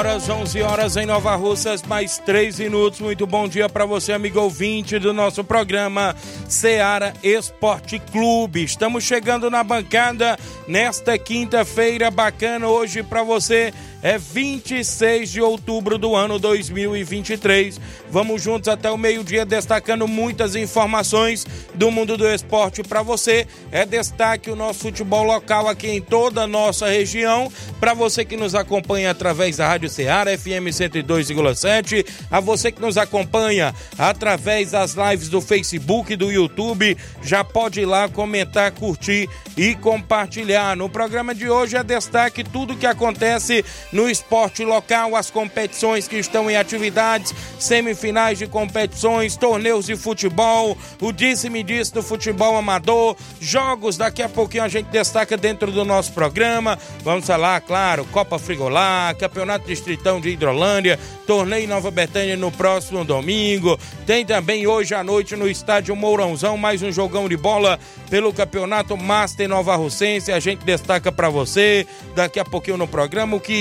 Horas, 11 horas em Nova Russas, mais 3 minutos. Muito bom dia para você, amigo ouvinte do nosso programa Seara Esporte Clube. Estamos chegando na bancada nesta quinta-feira bacana hoje para você é 26 de outubro do ano 2023. Vamos juntos até o meio-dia destacando muitas informações do mundo do esporte para você. É destaque o nosso futebol local aqui em toda a nossa região. Para você que nos acompanha através da Rádio Ceará FM 102,7, a você que nos acompanha através das lives do Facebook e do YouTube, já pode ir lá comentar, curtir e compartilhar. No programa de hoje é destaque tudo que acontece no esporte local, as competições que estão em atividades, semifinais de competições, torneios de futebol, o disse-me disse do futebol amador, jogos, daqui a pouquinho a gente destaca dentro do nosso programa. Vamos falar, claro, Copa Frigolá, Campeonato Distritão de Hidrolândia, torneio Nova Betânia no próximo domingo. Tem também hoje à noite no estádio Mourãozão mais um jogão de bola pelo Campeonato Master Nova Russense. A gente destaca para você daqui a pouquinho no programa o que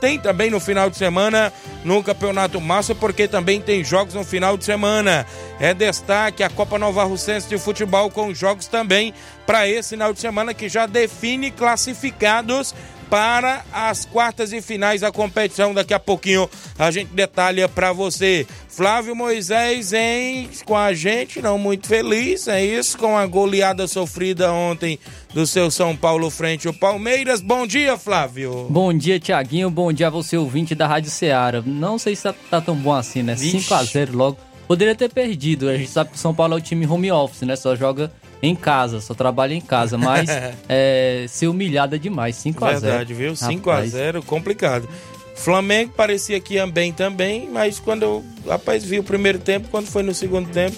tem também no final de semana no Campeonato Massa, porque também tem jogos no final de semana. É destaque a Copa Nova Russense de Futebol com jogos também para esse final de semana que já define classificados para as quartas e finais da competição. Daqui a pouquinho a gente detalha para você. Flávio Moisés em com a gente, não muito feliz, é isso, com a goleada sofrida ontem do seu São Paulo frente ao Palmeiras. Bom dia, Flávio. Bom dia, Tiaguinho. Bom dia a você, ouvinte da Rádio Ceará. Não sei se tá, tá tão bom assim, né? 5 a 0 logo. Poderia ter perdido. A gente sabe que o São Paulo é o time home office, né? Só joga em casa, só trabalha em casa, mas é, ser humilhada demais, 5 a 0 Verdade, viu? 5 a 0 complicado. Flamengo parecia que ia bem também, mas quando eu, rapaz, vi o primeiro tempo, quando foi no segundo tempo,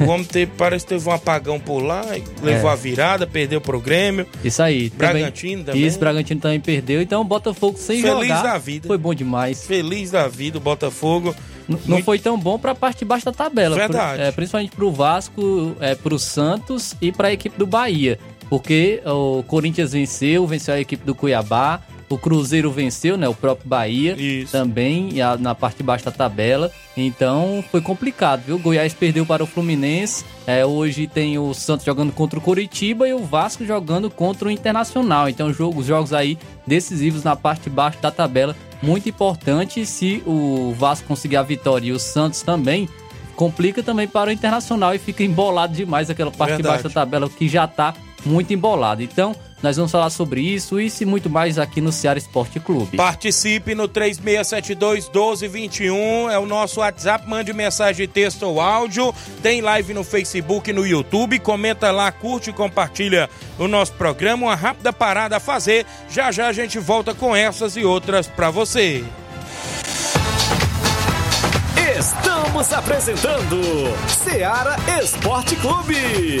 o homem teve, parece que teve um apagão por lá, levou É. a virada, perdeu pro Grêmio. Isso aí. Bragantino também. Isso, Bragantino também perdeu. Então Botafogo sem Feliz jogar. da vida. Foi bom demais. Feliz da vida, o Botafogo. N- Não foi tão bom para a parte de baixo da tabela. Verdade. Pro- é, principalmente para o Vasco, é, para o Santos e para a equipe do Bahia. Porque o Corinthians venceu, venceu a equipe do Cuiabá. O Cruzeiro venceu, né? O próprio Bahia Isso. também na parte de baixo da tabela. Então foi complicado, viu? O Goiás perdeu para o Fluminense. É, hoje tem o Santos jogando contra o Curitiba e o Vasco jogando contra o Internacional. Então jogo- os jogos aí decisivos na parte de baixo da tabela. Muito importante se o Vasco conseguir a vitória e o Santos também. Complica também para o Internacional e fica embolado demais aquela parte de Verdade. baixo da tabela que já tá muito embolada. Então, nós vamos falar sobre isso, isso e muito mais aqui no Ceará Esporte Clube. Participe no 3672-1221, é o nosso WhatsApp, mande mensagem de texto ou áudio, tem live no Facebook e no YouTube, comenta lá, curte e compartilha o nosso programa, uma rápida parada a fazer, já já a gente volta com essas e outras pra você. Estamos apresentando Seara Esporte Clube.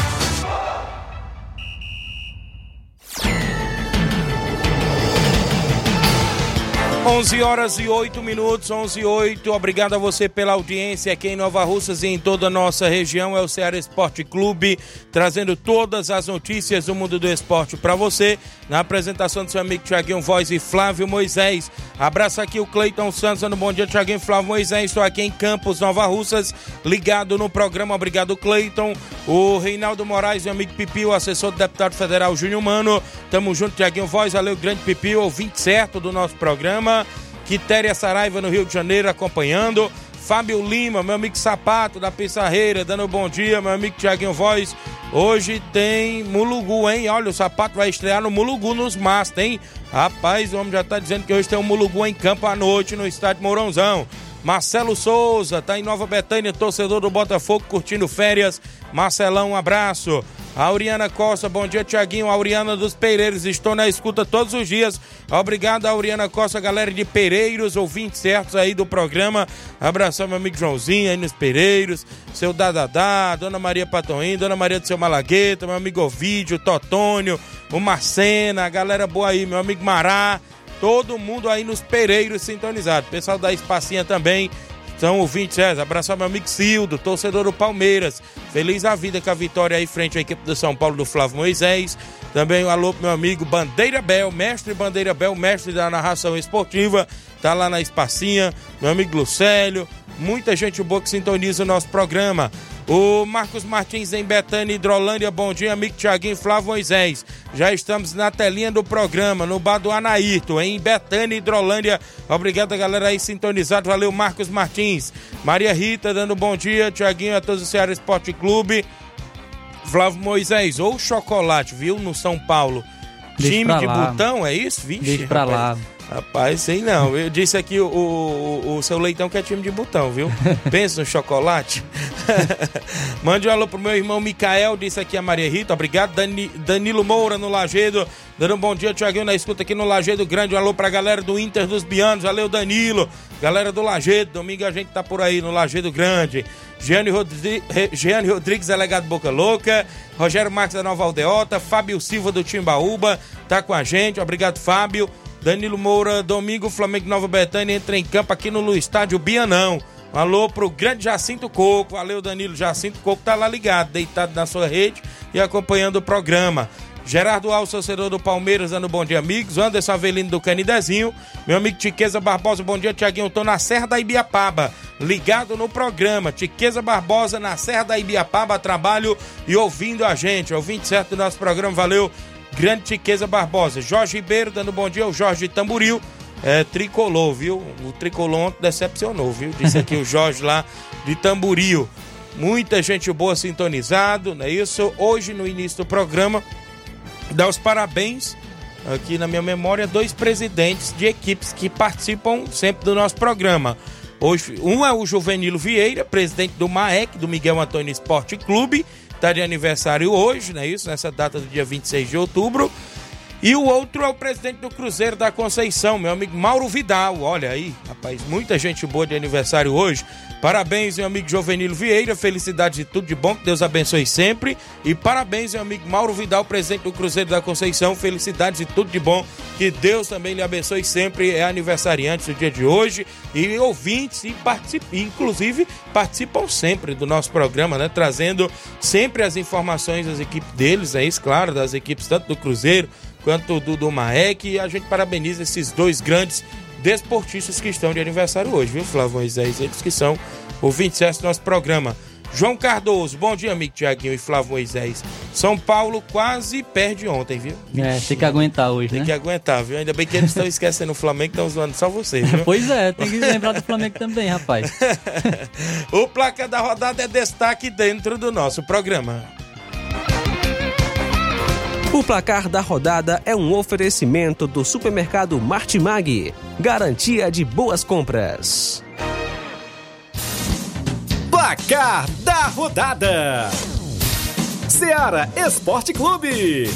11 horas e 8 minutos, 11 e 8. Obrigado a você pela audiência aqui em Nova Russas e em toda a nossa região. É o Ceará Esporte Clube, trazendo todas as notícias do mundo do esporte para você. Na apresentação do seu amigo Tiaguinho Voz e Flávio Moisés. Abraço aqui o Cleiton Santos, no bom dia, Tiaguinho Flávio Moisés. Estou aqui em Campos, Nova Russas, ligado no programa. Obrigado, Cleiton. O Reinaldo Moraes, meu amigo Pipi, o assessor do deputado federal Júnior Mano. Tamo junto, Tiaguinho Voz. Valeu, grande Pipi, ouvinte certo do nosso programa. Quitéria Saraiva no Rio de Janeiro acompanhando. Fábio Lima, meu amigo Sapato da Pissarreira, dando bom dia, meu amigo Tiaguinho Voz. Hoje tem Mulugu, hein? Olha, o Sapato vai estrear no Mulugu nos Masters, hein? Rapaz, o homem já tá dizendo que hoje tem um Mulugu em campo à noite no estádio Mourãozão. Marcelo Souza, tá em Nova Betânia, torcedor do Botafogo, curtindo férias. Marcelão, um abraço. Auriana Costa, bom dia, Tiaguinho. Auriana dos Pereiros, estou na escuta todos os dias. Obrigado, Auriana Costa, galera de Pereiros, ouvintes certos aí do programa. Abração, meu amigo Joãozinho aí nos Pereiros, seu Dadadá, Dona Maria Patoim, Dona Maria do seu Malagueta, meu amigo Ovídio, Totônio, o Marcena, a galera boa aí, meu amigo Mará. Todo mundo aí nos Pereiros sintonizado. Pessoal da Espacinha também, são ouvintes, é, abraço ao meu amigo Cildo, torcedor do Palmeiras. Feliz a vida com a vitória aí frente à equipe do São Paulo do Flávio Moisés. Também um alô pro meu amigo Bandeira Bel, mestre Bandeira Bel, mestre da narração esportiva. Tá lá na Espacinha. Meu amigo Lucélio. Muita gente boa que sintoniza o nosso programa. O Marcos Martins em Betânia, Hidrolândia, bom dia, amigo Tiaguinho Flávio Moisés. Já estamos na telinha do programa, no bar do Anaíto, em Betânia, Hidrolândia. Obrigado, galera aí sintonizado. Valeu, Marcos Martins. Maria Rita dando bom dia, Tiaguinho, a todos do Ceará Esporte Clube. Flávio Moisés, ou chocolate, viu, no São Paulo. Deixa Time de lá. botão, é isso? Vixe, Deixa pra rapaz. lá. Rapaz, sei não. Eu disse aqui o, o, o seu leitão que é time de botão, viu? Pensa no chocolate. Mande um alô pro meu irmão Micael, disse aqui a Maria Rita. Obrigado, Dani- Danilo Moura no Lagedo. Dando um bom dia, Tiaguinho, na escuta aqui no Lagedo Grande. Um alô pra galera do Inter dos Bianos. Valeu, Danilo. Galera do Lagedo. Domingo a gente tá por aí no Lagedo Grande. Rodri... Re- Giane Rodrigues, delegado Boca Louca. Rogério Marques da Nova Aldeota. Fábio Silva do Timbaúba. Tá com a gente. Obrigado, Fábio. Danilo Moura, domingo, Flamengo Nova Betânia entra em campo aqui no estádio Bianão. Alô pro grande Jacinto Coco. Valeu, Danilo. Jacinto Coco tá lá ligado, deitado na sua rede e acompanhando o programa. Gerardo Alves, torcedor do Palmeiras, dando bom dia, amigos. Anderson Avelino do Canidezinho. Meu amigo Tiqueza Barbosa, bom dia, Tiaguinho. Tô na Serra da Ibiapaba, ligado no programa. Tiqueza Barbosa na Serra da Ibiapaba, trabalho e ouvindo a gente. Ouvinte certo do nosso programa, valeu. Grande Tiqueza Barbosa. Jorge Ribeiro, dando bom dia. O Jorge Tamburil. É, tricolor, viu? O tricolor decepcionou, viu? Disse aqui o Jorge lá de Tamburil. Muita gente boa sintonizado, não é isso? Hoje, no início do programa, dar os parabéns, aqui na minha memória, dois presidentes de equipes que participam sempre do nosso programa. Hoje, um é o Juvenilo Vieira, presidente do MAEC, do Miguel Antônio Esporte Clube, está de aniversário hoje, não é isso? Nessa data do dia 26 de outubro. E o outro é o presidente do Cruzeiro da Conceição, meu amigo Mauro Vidal. Olha aí, rapaz. Muita gente boa de aniversário hoje. Parabéns, meu amigo Jovenilo Vieira. Felicidades e tudo de bom. Que Deus abençoe sempre. E parabéns, meu amigo Mauro Vidal, presidente do Cruzeiro da Conceição. Felicidades e tudo de bom. Que Deus também lhe abençoe sempre. É aniversariante do dia de hoje. E ouvintes, e participam, inclusive participam sempre do nosso programa, né? Trazendo sempre as informações das equipes deles, é isso, claro, das equipes tanto do Cruzeiro quanto do, do Maek. E a gente parabeniza esses dois grandes desportistas que estão de aniversário hoje, viu, Flávio Moisés? Eles que são ouvintes do nosso programa. João Cardoso, bom dia, amigo Tiaguinho e Flávio Moisés. São Paulo quase perde ontem, viu? É, tem que aguentar hoje, Tem né? que aguentar, viu? Ainda bem que eles estão esquecendo o Flamengo, estão zoando só vocês, viu? Pois é, tem que lembrar do Flamengo também, rapaz. o placa da rodada é destaque dentro do nosso programa. O placar da rodada é um oferecimento do supermercado Martimag. Garantia de boas compras. Placar da rodada: Seara Esporte Clube.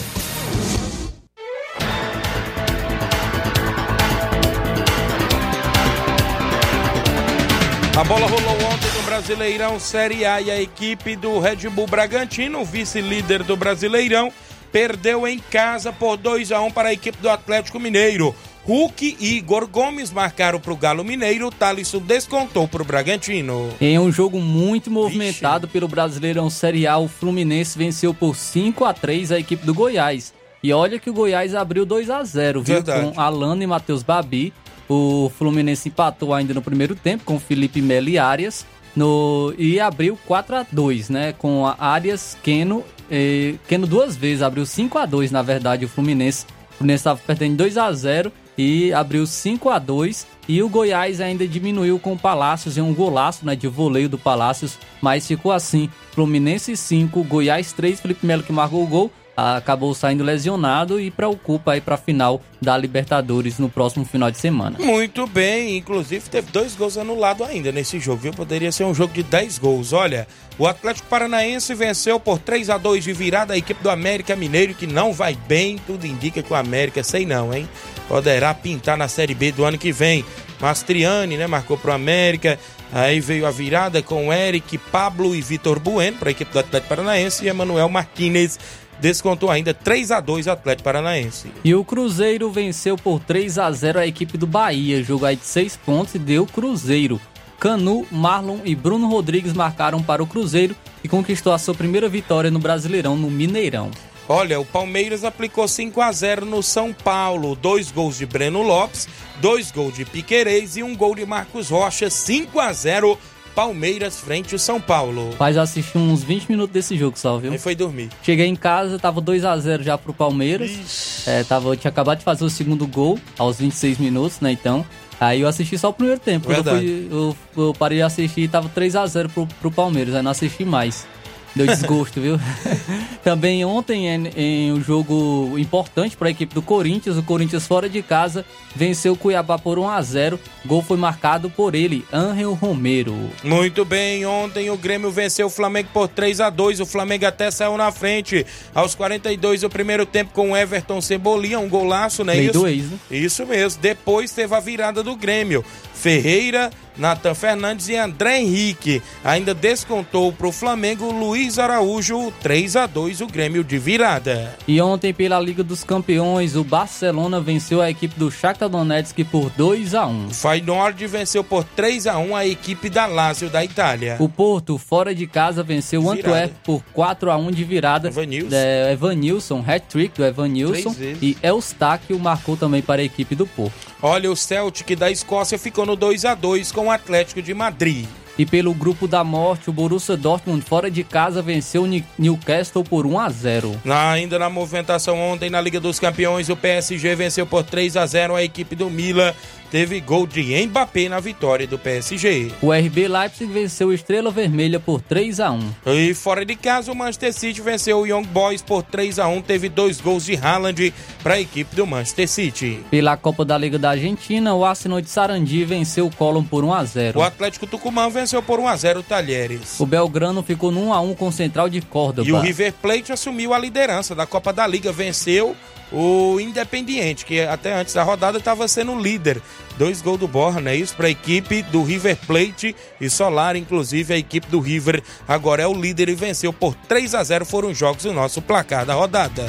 A bola rolou ontem no Brasileirão Série A e a equipe do Red Bull Bragantino, vice-líder do Brasileirão, perdeu em casa por 2 a 1 para a equipe do Atlético Mineiro. Hulk e Igor Gomes marcaram para o Galo Mineiro, Thalisson descontou para o Bragantino. Em um jogo muito movimentado pelo Brasileirão Série A, o Fluminense venceu por 5 a 3 a equipe do Goiás. E olha que o Goiás abriu 2 a 0 viu? Verdade. Com Alano e Matheus Babi. O Fluminense empatou ainda no primeiro tempo com Felipe Melo e Arias. No, e abriu 4 a 2 né? Com a Arias, Keno. eh, Keno duas vezes, abriu 5 a 2 na verdade, o Fluminense. O Fluminense estava perdendo 2 a 0 e abriu 5 a 2 e o Goiás ainda diminuiu com o Palácios em um golaço né, de voleio do Palácios, mas ficou assim: Fluminense 5, Goiás 3, Felipe Melo que marcou o gol, acabou saindo lesionado e preocupa aí para a final da Libertadores no próximo final de semana. Muito bem, inclusive teve dois gols anulados ainda nesse jogo, viu? Poderia ser um jogo de 10 gols. Olha, o Atlético Paranaense venceu por 3 a 2 de virada a equipe do América Mineiro, que não vai bem. Tudo indica que o América, sei não, hein? Poderá pintar na Série B do ano que vem. Mastriani, né? Marcou pro América. Aí veio a virada com Eric, Pablo e Vitor Bueno para a equipe do Atlético Paranaense e Emanuel Martinez descontou ainda 3 a 2 Atlético Paranaense. E o Cruzeiro venceu por 3 a 0 a equipe do Bahia, jogo aí de 6 pontos e deu Cruzeiro. Canu, Marlon e Bruno Rodrigues marcaram para o Cruzeiro e conquistou a sua primeira vitória no Brasileirão no Mineirão. Olha, o Palmeiras aplicou 5 a 0 no São Paulo. Dois gols de Breno Lopes, dois gols de Piquerez e um gol de Marcos Rocha. 5 a 0 Palmeiras frente ao São Paulo. Mas eu assisti uns 20 minutos desse jogo só, viu? Aí foi dormir. Cheguei em casa, tava 2 a 0 já pro Palmeiras. É, tava, eu tinha acabado de fazer o segundo gol aos 26 minutos, né? Então. Aí eu assisti só o primeiro tempo. Quando eu, Verdade. fui, eu, eu parei de assistir e tava 3 a 0 pro, pro Palmeiras. Aí não assisti mais. Deu desgosto, viu? Também ontem, em, em um jogo importante para a equipe do Corinthians, o Corinthians fora de casa venceu o Cuiabá por 1 a 0 Gol foi marcado por ele, Ángel Romero. Muito bem, ontem o Grêmio venceu o Flamengo por 3 a 2 O Flamengo até saiu na frente. Aos 42 o primeiro tempo com o Everton Cebolinha, um golaço, né? Isso? do ex, né? Isso mesmo. Depois teve a virada do Grêmio. Ferreira, Natan Fernandes e André Henrique. Ainda descontou para o Flamengo Luiz Araújo 3 a 2 o Grêmio de virada. E ontem, pela Liga dos Campeões, o Barcelona venceu a equipe do Shakhtar Donetsk por 2 a 1 O Feyenoord venceu por 3 a 1 a equipe da Lazio da Itália. O Porto, fora de casa, venceu o. Antwerp por 4 a 1 de virada. Evanilson. É, Evanilson, hat-trick do Evanilson. E Eustáquio marcou também para a equipe do Porto. Olha, o Celtic da Escócia ficou no 2 a 2 com o Atlético de Madrid. E pelo grupo da morte, o Borussia Dortmund, fora de casa, venceu o Newcastle por 1 a 0 Na- ainda na movimentação ontem na Liga dos Campeões, o PSG venceu por 3 a 0 a equipe do Milan. Teve gol de Mbappé na vitória do PSG. O RB Leipzig venceu o Estrela Vermelha por 3 a 1 E fora de casa, o Manchester City venceu o Young Boys por 3 a 1 Teve dois gols de Haaland para a equipe do Manchester City. Pela Copa da Liga da Argentina, o Arsenal de Sarandi venceu o Colón por 1 a 0 O Atlético Tucumã venceu por 1 a 0 o Talheres. O Belgrano ficou no 1 a 1 com o Central de Córdoba. E o River Plate assumiu a liderança da Copa da Liga, venceu o Independiente, que até antes da rodada estava sendo líder. Dois gols do Borra, né? Isso para a equipe do River Plate e Solar, inclusive a equipe do River agora é o líder e venceu por 3 a 0 foram os jogos do nosso placar da rodada.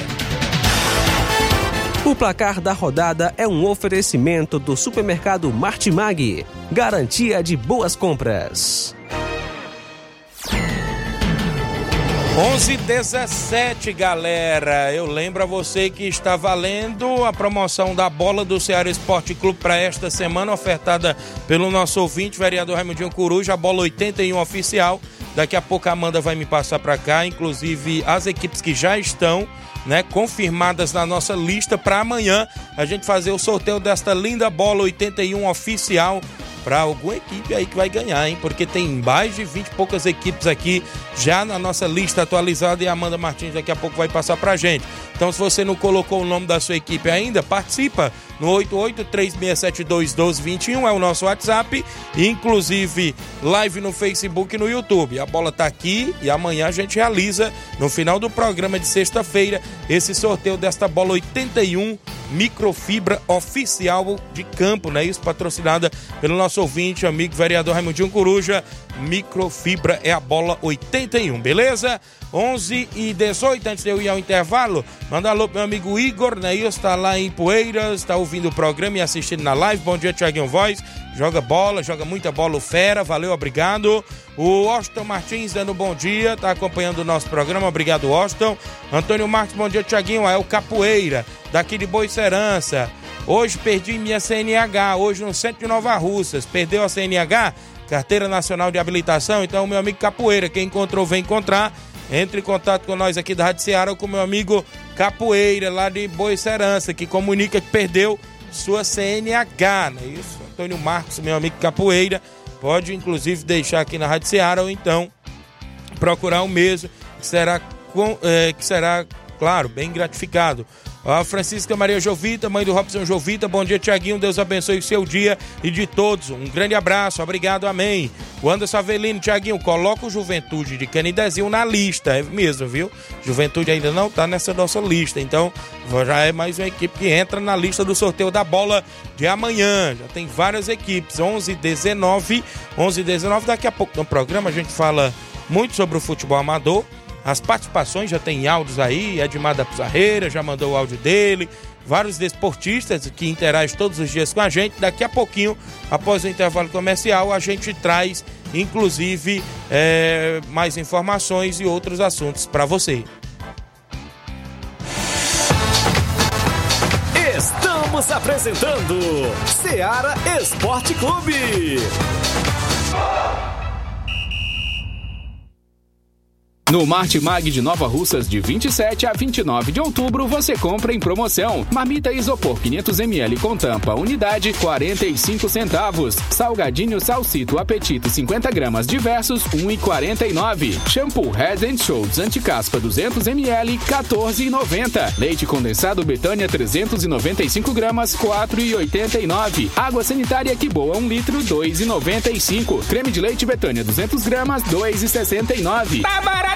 O placar da rodada é um oferecimento do supermercado Martimag. Garantia de boas compras. 11 17 galera. Eu lembro a você que está valendo a promoção da bola do Ceará Esporte Clube para esta semana, ofertada pelo nosso ouvinte, vereador Raimundinho Coruja, a bola 81 oficial. Daqui a pouco a Amanda vai me passar para cá, inclusive as equipes que já estão né, confirmadas na nossa lista para amanhã a gente fazer o sorteio desta linda bola 81 oficial para alguma equipe aí que vai ganhar, hein? Porque tem mais de 20 e poucas equipes aqui já na nossa lista atualizada e a Amanda Martins daqui a pouco vai passar pra gente. Então, se você não colocou o nome da sua equipe ainda, participa no 8836721221 é o nosso WhatsApp, inclusive live no Facebook e no YouTube. A bola tá aqui e amanhã a gente realiza no final do programa de sexta-feira esse sorteio desta bola 81 microfibra oficial de campo, né? Isso patrocinada pelo nosso ouvinte, amigo vereador Raimundinho Coruja. Microfibra é a bola 81, beleza? 11 e 18, antes de eu ir ao intervalo, manda alô pro meu amigo Igor, né? Isso tá lá em Poeiras, tá ouvindo o programa e assistindo na live. Bom dia, Thiaguinho Voz. Joga bola, joga muita bola o Fera, valeu, obrigado. O Austin Martins dando bom dia, tá acompanhando o nosso programa, obrigado, Austin. Antônio Marques, bom dia, Thiaguinho. É o Capoeira, daqui de Boicerança. Hoje perdi minha CNH, hoje no centro de Nova Russas. Perdeu a CNH? Carteira Nacional de Habilitação. Então, meu amigo Capoeira, quem encontrou, vem encontrar. Entre em contato com nós aqui da Rádio Ceará ou com meu amigo Capoeira, lá de Boicerança, que comunica que perdeu sua CNH, não é isso? Antônio Marcos, meu amigo Capoeira, pode inclusive deixar aqui na Rádio Ceará ou então procurar o mesmo, que será, com, é, que será claro, bem gratificado. A Francisca Maria Jovita, mãe do Robson Jovita, bom dia, Tiaguinho. Deus abençoe o seu dia e de todos. Um grande abraço, obrigado, amém. O Anderson Avelino, Tiaguinho, coloca o Juventude de Canidezinho na lista, é mesmo, viu? Juventude ainda não tá nessa nossa lista, então já é mais uma equipe que entra na lista do sorteio da bola de amanhã. Já tem várias equipes, 11 19, 11 19. Daqui a pouco no programa a gente fala muito sobre o futebol amador as participações já tem áudios aí, Edmar da Pizarreira já mandou o áudio dele, vários desportistas que interagem todos os dias com a gente. Daqui a pouquinho, após o intervalo comercial, a gente traz, inclusive, é, mais informações e outros assuntos para você. Estamos apresentando Seara Esporte Clube. No Martimag de Nova Russas, de 27 a 29 de outubro, você compra em promoção. Marmita Isopor 500ml com tampa, unidade 45 centavos. Salgadinho Salsito Apetito 50 gramas diversos, 1,49. Shampoo Head and Shoulders Anticaspa 200ml, 14,90. Leite condensado Betânia 395 gramas, 4,89. Água sanitária Que Boa 1 litro, 2,95. Creme de leite Betânia 200 gramas, 2,69. Tá barato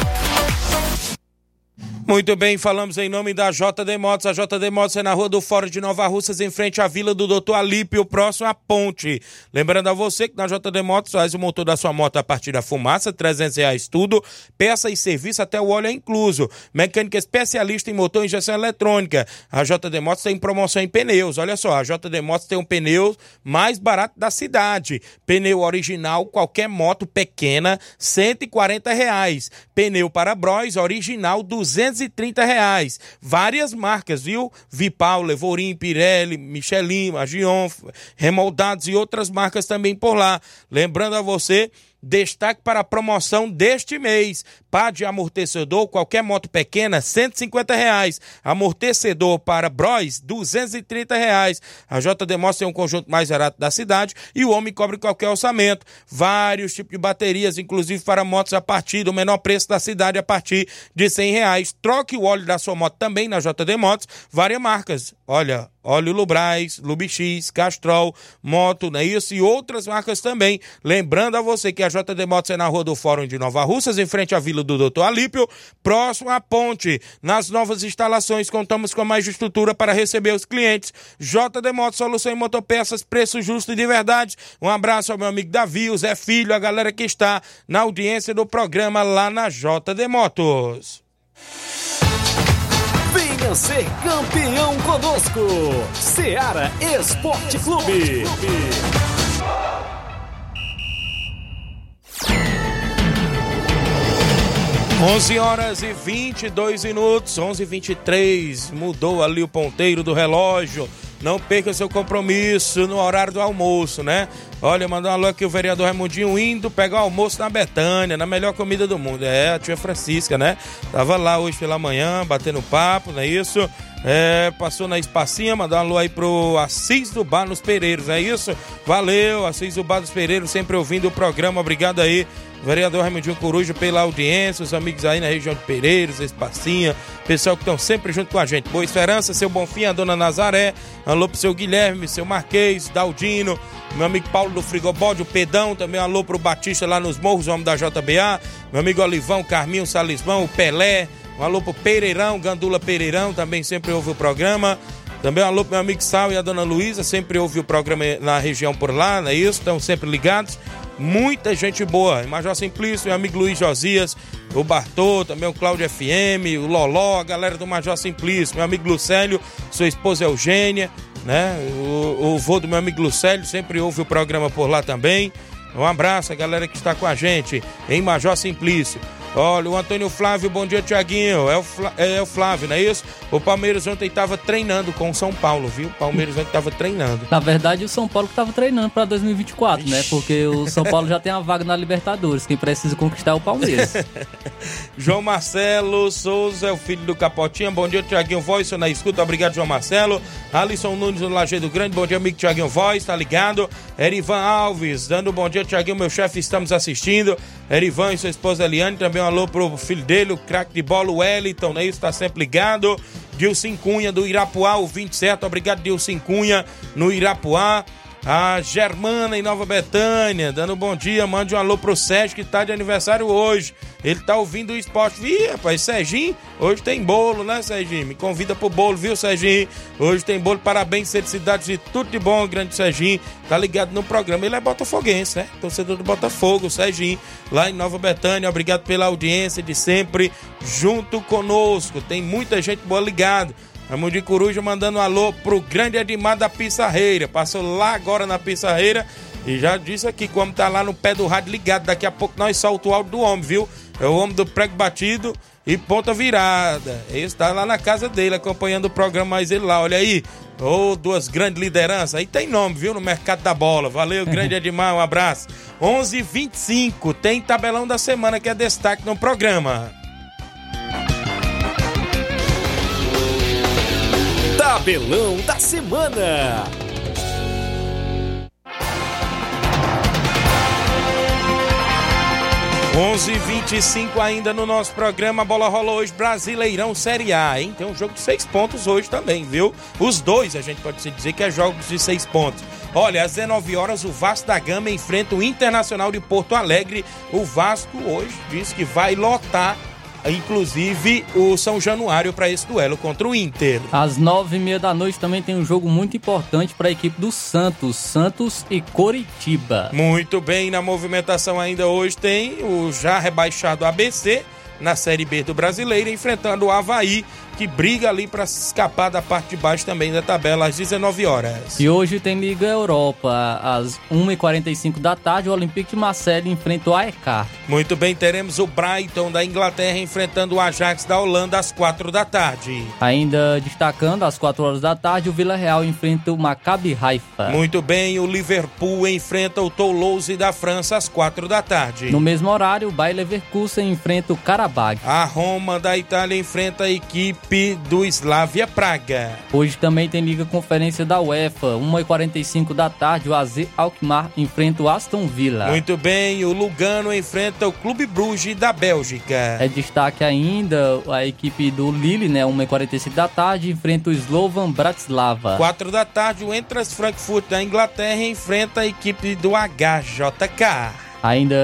Muito bem, falamos em nome da JD Motos. A JD Motos é na rua do Fórum de Nova Russas, em frente à vila do Doutor Alípio, próximo à ponte. Lembrando a você que na JD Motos faz o motor da sua moto a partir da fumaça, 300 reais tudo, peça e serviço até o óleo é incluso. Mecânica especialista em motor e injeção eletrônica. A JD Motos tem promoção em pneus. Olha só, a JD Motos tem um pneu mais barato da cidade. Pneu original, qualquer moto pequena, 140 reais. Pneu para Bros, original, 200 230 reais. Várias marcas, viu? Vipau, Levorim, Pirelli, Michelin, Agion, Remoldados e outras marcas também por lá. Lembrando a você Destaque para a promoção deste mês. Pá de amortecedor, qualquer moto pequena, 150 reais. Amortecedor para Bros, 230 reais. A JD Mostra tem um conjunto mais barato da cidade e o homem cobre qualquer orçamento. Vários tipos de baterias, inclusive para motos a partir do menor preço da cidade, a partir de R$ reais. Troque o óleo da sua moto também na JD Motos. Várias marcas. Olha, Óleo Lubrais, Lubix, Castrol, Moto, não é isso? E outras marcas também. Lembrando a você que a JD Motos é na Rua do Fórum de Nova Russas, em frente à Vila do Doutor Alípio, próximo à ponte. Nas novas instalações, contamos com mais estrutura para receber os clientes. JD Motos, solução em motopeças, preço justo e de verdade. Um abraço ao meu amigo Davi, o Zé Filho, a galera que está na audiência do programa lá na JD Motos. Venha ser campeão conosco. Seara Esporte Clube. 11 horas e 22 minutos, 11 e 23 mudou ali o ponteiro do relógio. Não perca seu compromisso no horário do almoço, né? Olha, mandou um alô aqui o vereador Raimundinho indo pegar o almoço na Betânia, na melhor comida do mundo. É, a tia Francisca, né? Tava lá hoje pela manhã, batendo papo, não é isso? É, passou na espacinha, mandou um alô aí pro Assis do Bar nos Pereiros, é isso? Valeu, Assis do Bar dos Pereiros, sempre ouvindo o programa, obrigado aí vereador Raimundinho Coruja pela audiência, os amigos aí na região de Pereiros, Espacinha, pessoal que estão sempre junto com a gente. Boa Esperança, seu Bonfim, a dona Nazaré, alô pro seu Guilherme, seu Marquês, Daldino, meu amigo Paulo do Frigobode, o Pedão, também alô pro Batista lá nos morros, homem da JBA, meu amigo Olivão, Carminho, Salismão, o Pelé, um alô pro Pereirão, Gandula Pereirão, também sempre ouve o programa. Também alô pro meu amigo Sal e a dona Luísa, sempre ouve o programa na região por lá, não é isso? Estão sempre ligados muita gente boa. Major Simplício, meu amigo Luiz Josias, o Bartô, também o Cláudio FM, o Loló, a galera do Major Simplício, meu amigo Lucélio, sua esposa Eugênia, né? O, o vô do meu amigo Lucélio sempre ouve o programa por lá também. Um abraço a galera que está com a gente em Major Simplício. Olha, o Antônio Flávio, bom dia, Tiaguinho. É, o é o Flávio, não é isso? O Palmeiras ontem estava treinando com o São Paulo, viu? O Palmeiras ontem estava treinando. Na verdade, o São Paulo que estava treinando para 2024, Ixi. né? Porque o São Paulo já tem a vaga na Libertadores. Quem precisa conquistar é o Palmeiras. João Marcelo Souza é o filho do Capotinha. Bom dia, Tiaguinho Voz, na escuta. Obrigado, João Marcelo. Alisson Nunes do Lajeado Grande. Bom dia, amigo Tiaguinho Voz, tá ligado? Erivan Alves, dando bom dia, Tiaguinho, meu chefe, estamos assistindo. Erivan e sua esposa Eliane também um alô pro filho dele, o craque de bola, o Wellington, né? Isso tá sempre ligado. Dilcim Cunha do Irapuá, o 27. Obrigado, Dilcim Cunha, no Irapuá. A Germana em Nova Betânia, dando um bom dia. Mande um alô pro Sérgio que tá de aniversário hoje. Ele tá ouvindo o esporte. Ih, rapaz, Serginho, hoje tem bolo, né, Serginho? Me convida pro bolo, viu, Serginho? Hoje tem bolo. Parabéns, felicidades e tudo de bom, grande Serginho. Tá ligado no programa. Ele é botafoguense, né? Torcedor do Botafogo, Serginho, lá em Nova Betânia. Obrigado pela audiência de sempre junto conosco. Tem muita gente boa ligado. Raimundo de Coruja mandando um alô pro grande Edmar da Pissarreira. Passou lá agora na Pissarreira e já disse aqui como tá lá no pé do rádio ligado. Daqui a pouco nós solta o áudio do homem, viu? É o homem do prego batido e ponta virada. Ele está lá na casa dele acompanhando o programa, mas ele lá, olha aí. Ô, oh, duas grandes lideranças. Aí tem nome, viu? No mercado da bola. Valeu, grande Edmar, um abraço. 11:25 h 25 tem tabelão da semana que é destaque no programa. Tabelão da semana. 11:25 ainda no nosso programa. A bola rola hoje, Brasileirão Série A, hein? Tem um jogo de seis pontos hoje também, viu? Os dois a gente pode dizer que é jogos de seis pontos. Olha, às 19 horas o Vasco da Gama enfrenta o Internacional de Porto Alegre. O Vasco hoje diz que vai lotar inclusive o São Januário para esse duelo contra o Inter. Às nove e meia da noite também tem um jogo muito importante para a equipe do Santos, Santos e Coritiba. Muito bem, na movimentação ainda hoje tem o já rebaixado ABC na Série B do Brasileiro, enfrentando o Havaí que briga ali para escapar da parte de baixo também da tabela às 19 horas. E hoje tem Liga Europa às 1h45 da tarde, o Olympique de Marseille enfrenta o AEK. Muito bem, teremos o Brighton da Inglaterra enfrentando o Ajax da Holanda às 4 da tarde. Ainda destacando às 4 horas da tarde, o Vila Real enfrenta o Maccabi Haifa. Muito bem, o Liverpool enfrenta o Toulouse da França às 4 da tarde. No mesmo horário, o Bayer Leverkusen enfrenta o Karabag. A Roma da Itália enfrenta a equipe equipe do Slavia Praga. Hoje também tem Liga Conferência da UEFA, 1h45 da tarde, o AZ Alkmaar enfrenta o Aston Villa. Muito bem, o Lugano enfrenta o Clube Bruges da Bélgica. É destaque ainda a equipe do Lille, né, 1h45 da tarde, enfrenta o Slovan Bratislava. 4 da tarde, o Entras Frankfurt da Inglaterra enfrenta a equipe do HJK. Ainda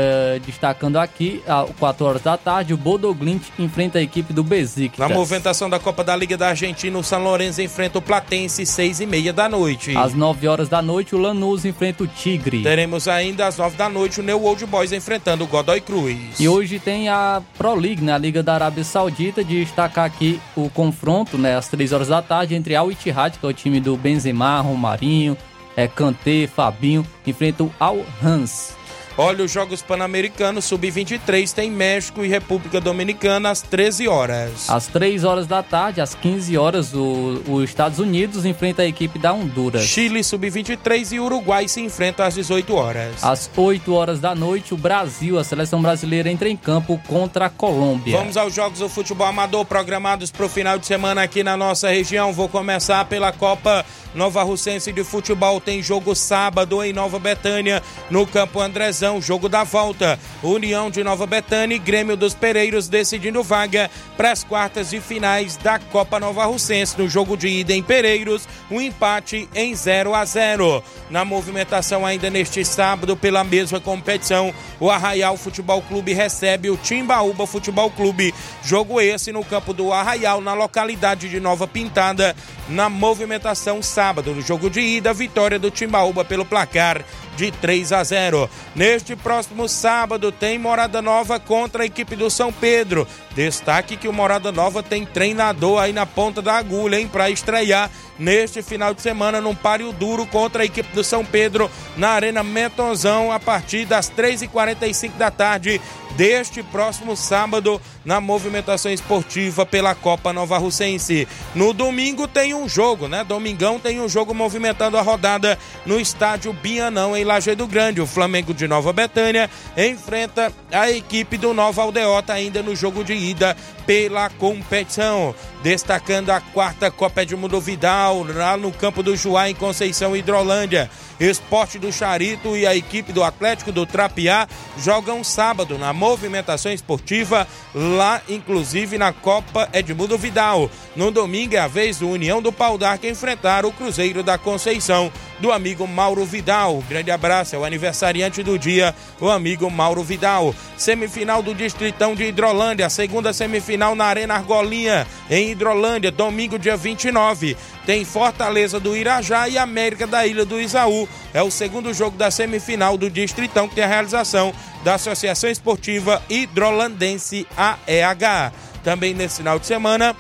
destacando aqui, às 4 horas da tarde, o Bodo Glint enfrenta a equipe do Besiktas. Na movimentação da Copa da Liga da Argentina, o São Lourenço enfrenta o Platense, 6 e meia da noite. Às 9 horas da noite, o Lanús enfrenta o Tigre. Teremos ainda às 9 da noite o New Old Boys enfrentando o Godoy Cruz. E hoje tem a Pro League, né, a Liga da Arábia Saudita, de destacar aqui o confronto, né, às 3 horas da tarde, entre Al Ittihad, que é o time do Benzema, Romarinho, é, Kanté, Fabinho, enfrenta o Al Hans. Olha, os Jogos Pan-Americanos Sub-23 tem México e República Dominicana às 13 horas. Às 3 horas da tarde, às 15 horas, os Estados Unidos enfrenta a equipe da Honduras. Chile Sub-23 e Uruguai se enfrentam às 18 horas. Às 8 horas da noite, o Brasil, a seleção brasileira, entra em campo contra a Colômbia. Vamos aos Jogos do Futebol Amador programados para o final de semana aqui na nossa região. Vou começar pela Copa Nova Russense de Futebol. Tem jogo sábado em Nova Betânia, no Campo Andrezão, jogo da volta. União de Nova Betânia e Grêmio dos Pereiros decidindo vaga para as quartas de finais da Copa Nova Russense. No jogo de ida em Pereiros, um empate em 0 a 0. Na movimentação ainda neste sábado pela mesma competição, o Arraial Futebol Clube recebe o Timbaúba Futebol Clube. Jogo esse no campo do Arraial, na localidade de Nova Pintada, na movimentação sábado. No jogo de ida, vitória do Timbaúba pelo placar de 3 a 0. Neste próximo sábado tem Morada Nova contra a equipe do São Pedro. Destaque que o Morada Nova tem treinador aí na ponta da agulha, hein, para estrear neste final de semana num páreo duro contra a equipe do São Pedro na Arena Metonzão a partir das 3h45 da tarde deste próximo sábado na movimentação esportiva pela Copa Nova Russense. No domingo tem um jogo, né? Domingão tem um jogo movimentando a rodada no estádio Bianão em Lajeado Grande. O Flamengo de Nova Betânia enfrenta a equipe do Nova Aldeota ainda no jogo de ida pela competição. Destacando a quarta Copa Edmundo Vidal, lá no campo do Juá, em Conceição Hidrolândia. Esporte do Charito e a equipe do Atlético do Trapiá jogam sábado na movimentação esportiva, lá inclusive na Copa Edmundo Vidal. No domingo é a vez do União do Pau d'Arca enfrentar o Cruzeiro da Conceição, do amigo Mauro Vidal. Grande abraço, é o aniversariante do dia, o amigo Mauro Vidal. Semifinal do Distritão de Hidrolândia, segunda semifinal na Arena Argolinha, em Hidrolândia, domingo, dia 29. Tem Fortaleza do Irajá e América da Ilha do Isaú. É o segundo jogo da semifinal do Distritão, que tem a realização da Associação Esportiva Hidrolandense AEH. Também nesse final de semana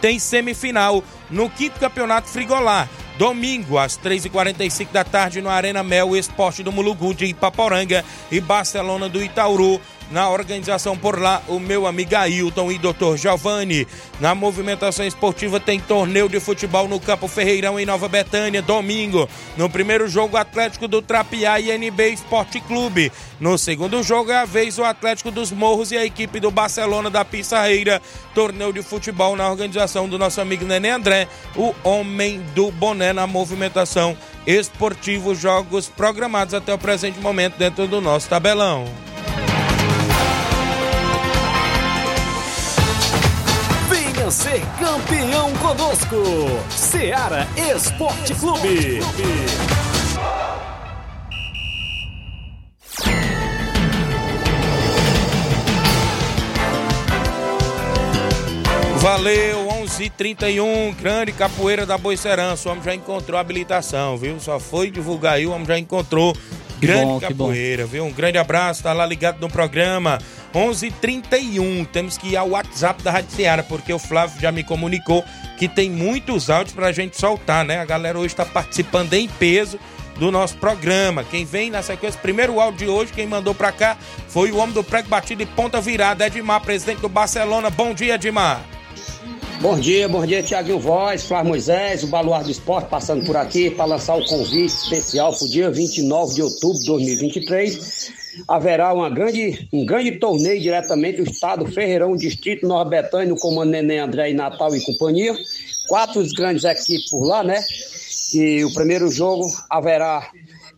tem semifinal no quinto campeonato Frigolar. Domingo, às 3h45 da tarde, no Arena Mel, Esporte do Mulugu de Ipaporanga e Barcelona do Itauru. Na organização por lá, o meu amigo Ailton e Dr. Giovanni. Na movimentação esportiva tem torneio de futebol no Campo Ferreirão em Nova Betânia, domingo. No primeiro jogo, Atlético do Trapiá e NB Esporte Clube. No segundo jogo é a vez o Atlético dos Morros e a equipe do Barcelona da Pissarreira. Torneio de futebol na organização do nosso amigo Nenê André, o homem do boné na movimentação esportiva. Jogos programados até o presente momento dentro do nosso tabelão. Venha ser campeão conosco, Seara Esporte Clube. Valeu, 11:31 grande capoeira da Boicerança. O homem já encontrou habilitação, viu? Só foi divulgar aí, o homem já encontrou grande bom, capoeira, viu? Um grande abraço, tá lá ligado no programa. 11:31 temos que ir ao WhatsApp da Rádio Ceará, porque o Flávio já me comunicou que tem muitos áudios pra gente soltar, né? A galera hoje tá participando em peso do nosso programa. Quem vem na sequência, primeiro áudio de hoje, quem mandou pra cá foi o homem do prego batido e ponta virada, Edmar, presidente do Barcelona. Bom dia, Edmar. Bom dia, bom dia, Tiaguinho Voz, Flávio Moisés, o Baluar do Esporte passando por aqui para lançar o convite especial para o dia 29 de outubro de 2023 haverá uma grande, um grande torneio diretamente do estado Ferreirão, Distrito Nordestano, no comando Neném André e Natal e companhia. Quatro grandes equipes por lá, né? E o primeiro jogo haverá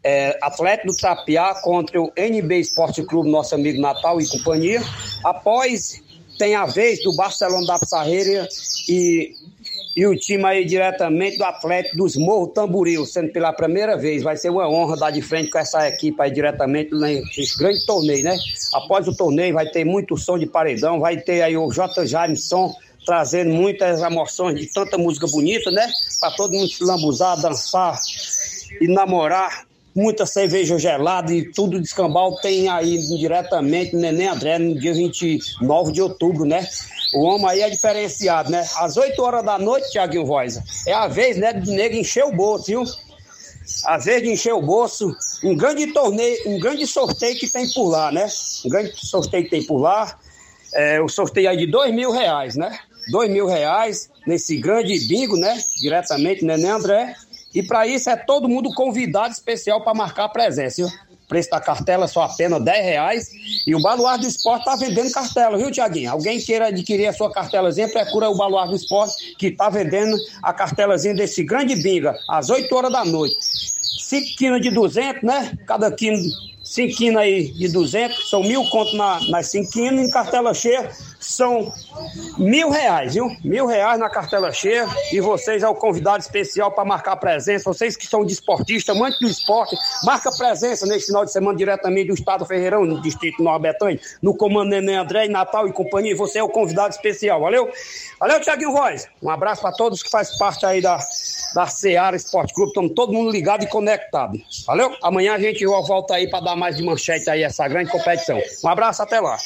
é, Atlético do Trapiá contra o NB Esporte Clube, nosso amigo Natal e companhia. Após tem a vez do Barcelona da Pissarreira e, e o time aí diretamente do Atlético dos Morros Tamboril, sendo pela primeira vez. Vai ser uma honra dar de frente com essa equipe aí diretamente nesse grande torneio, né? Após o torneio vai ter muito som de paredão, vai ter aí o J. Jameson trazendo muitas emoções de tanta música bonita, né? Para todo mundo se lambuzar, dançar e namorar muita cerveja gelada e tudo de escambau tem aí diretamente Neném André no dia 29 de outubro, né? O homem aí é diferenciado, né? Às 8 horas da noite, Tiaguinho Voz, é a vez, né, do nego encher o bolso, viu? Às vezes de encher o bolso, um grande torneio, um grande sorteio que tem por lá, né? Um grande sorteio que tem por lá, é, o sorteio aí de dois mil reais, né? Dois mil reais nesse grande bingo, né? Diretamente, né, né, André? E para isso é todo mundo convidado especial para marcar a presença, viu? O preço da cartela só apenas 10 reais. E o Baluar do Esporte tá vendendo cartela, viu, Tiaguinho? Alguém queira adquirir a sua cartelazinha, procura o Baluar do Esporte, que tá vendendo a cartelazinha desse grande binga, às 8 horas da noite. 5 quilos de 200, né? Cada quilo, 5 quilos aí de 200, são mil conto na, 5 quilos, em cartela cheia são mil reais, viu? Mil reais na cartela cheia e vocês é o convidado especial para marcar presença. Vocês que são desportistas, de amantes do esporte, marca presença neste final de semana diretamente do Estado Ferreirão, no Distrito Nordestano, no comando Neném André, Natal e companhia. Você é o convidado especial, valeu? Valeu, Tiaguinho Voz. Um abraço para todos que fazem parte aí da, da Seara Esporte Clube. Estamos todo mundo ligado e conectado. Valeu? Amanhã a gente volta aí para dar mais de manchete aí essa grande competição. Um abraço, até lá.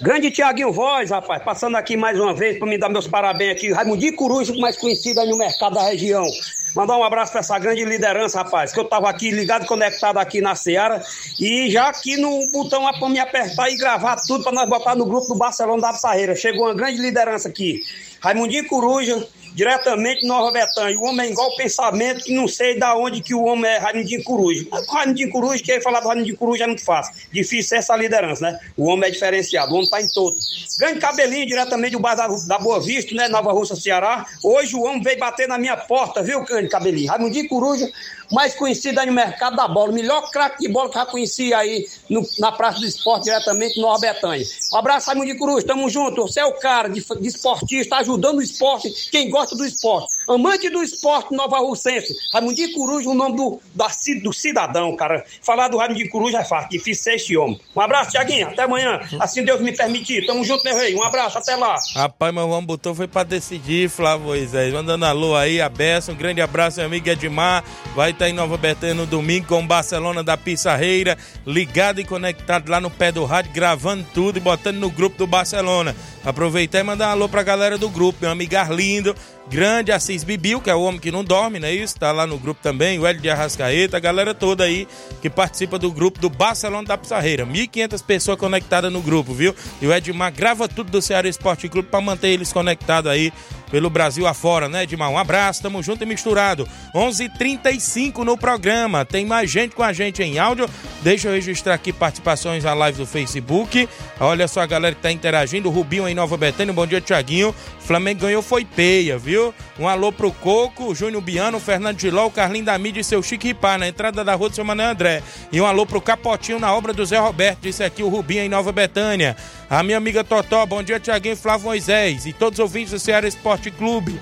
Grande Tiaguinho Voz, rapaz, passando aqui mais uma vez para me dar meus parabéns aqui. Raimundinho Coruja, mais conhecido aí no mercado da região. Mandar um abraço para essa grande liderança, rapaz, que eu tava aqui ligado, conectado aqui na Seara e já aqui no botão lá para me apertar e gravar tudo para nós botar no grupo do Barcelona da Sarreira. Chegou uma grande liderança aqui. Raimundinho Coruja, diretamente no Nova Betânia. O homem é igual pensamento que não sei da onde que o homem é Raimundinho Coruja. Raimundinho Coruja, quem falar do Raimundinho Coruja é muito fácil. Difícil essa liderança, né? O homem é diferenciado, o homem tá em todo. Grande cabelinho, diretamente do bairro da, da Boa Vista, né? Nova Rússia, Ceará. Hoje o homem veio bater na minha porta, viu, grande cabelinho? Raimundinho Coruja, mais conhecido aí no mercado da bola. O melhor craque de bola que já conheci aí no, na Praça do Esporte, diretamente no Betânia. Um abraço, Raimundinho Coruja, tamo junto. Você é o cara de, de esportista, ajudando o esporte, quem gosta do esporte. Amante do esporte Nova Russense. Raimundinho Coruja, o nome do, da, do cidadão, cara. Falar do Raimundinho Coruja é fácil, difícil ser este homem. Um abraço, Tiaguinho. Até amanhã. Assim Deus me permitir. Tamo junto, meu rei. Um abraço, até lá. Rapaz, mas vamos botou foi pra decidir, Flávio Moisés. Mandando alô aí, a Bessa. Um grande abraço, meu amigo Edmar. Vai estar tá em Nova Betânia no domingo com o Barcelona da Pissarreira. Ligado e conectado lá no pé do rádio, gravando tudo e botando no grupo do Barcelona. Aproveitar e mandar um alô pra galera do grupo, meu amigo Arlindo, grande Assis Bibil, que é o homem que não dorme, não é isso? Tá lá no grupo também, o Hélio de Arrascaeta, a galera toda aí que participa do grupo do Barcelona da Pissarreira. 1.500 pessoas conectadas no grupo, viu? E o Edmar grava tudo do Ceará Esporte Clube para manter eles conectados aí pelo Brasil afora, né, Edmar? Um abraço, tamo junto e misturado. 11:35 h 35 no programa. Tem mais gente com a gente em áudio. Deixa eu registrar aqui participações na live do Facebook. Olha só a galera que tá interagindo. Rubinho em Nova Betânia. Bom dia, Tiaguinho. Flamengo ganhou foi peia, viu? Um alô pro Coco, Júnior Biano, Fernando Giló, Carlinho da Mídia e seu Chique Ripar na entrada da rua do seu Mané André. E um alô pro Capotinho na obra do Zé Roberto, disse aqui o Rubinho em Nova Betânia. A minha amiga Totó, bom dia, Tiaguinho Flávio Moisés. E todos os ouvintes do Ceará Esporte Clube.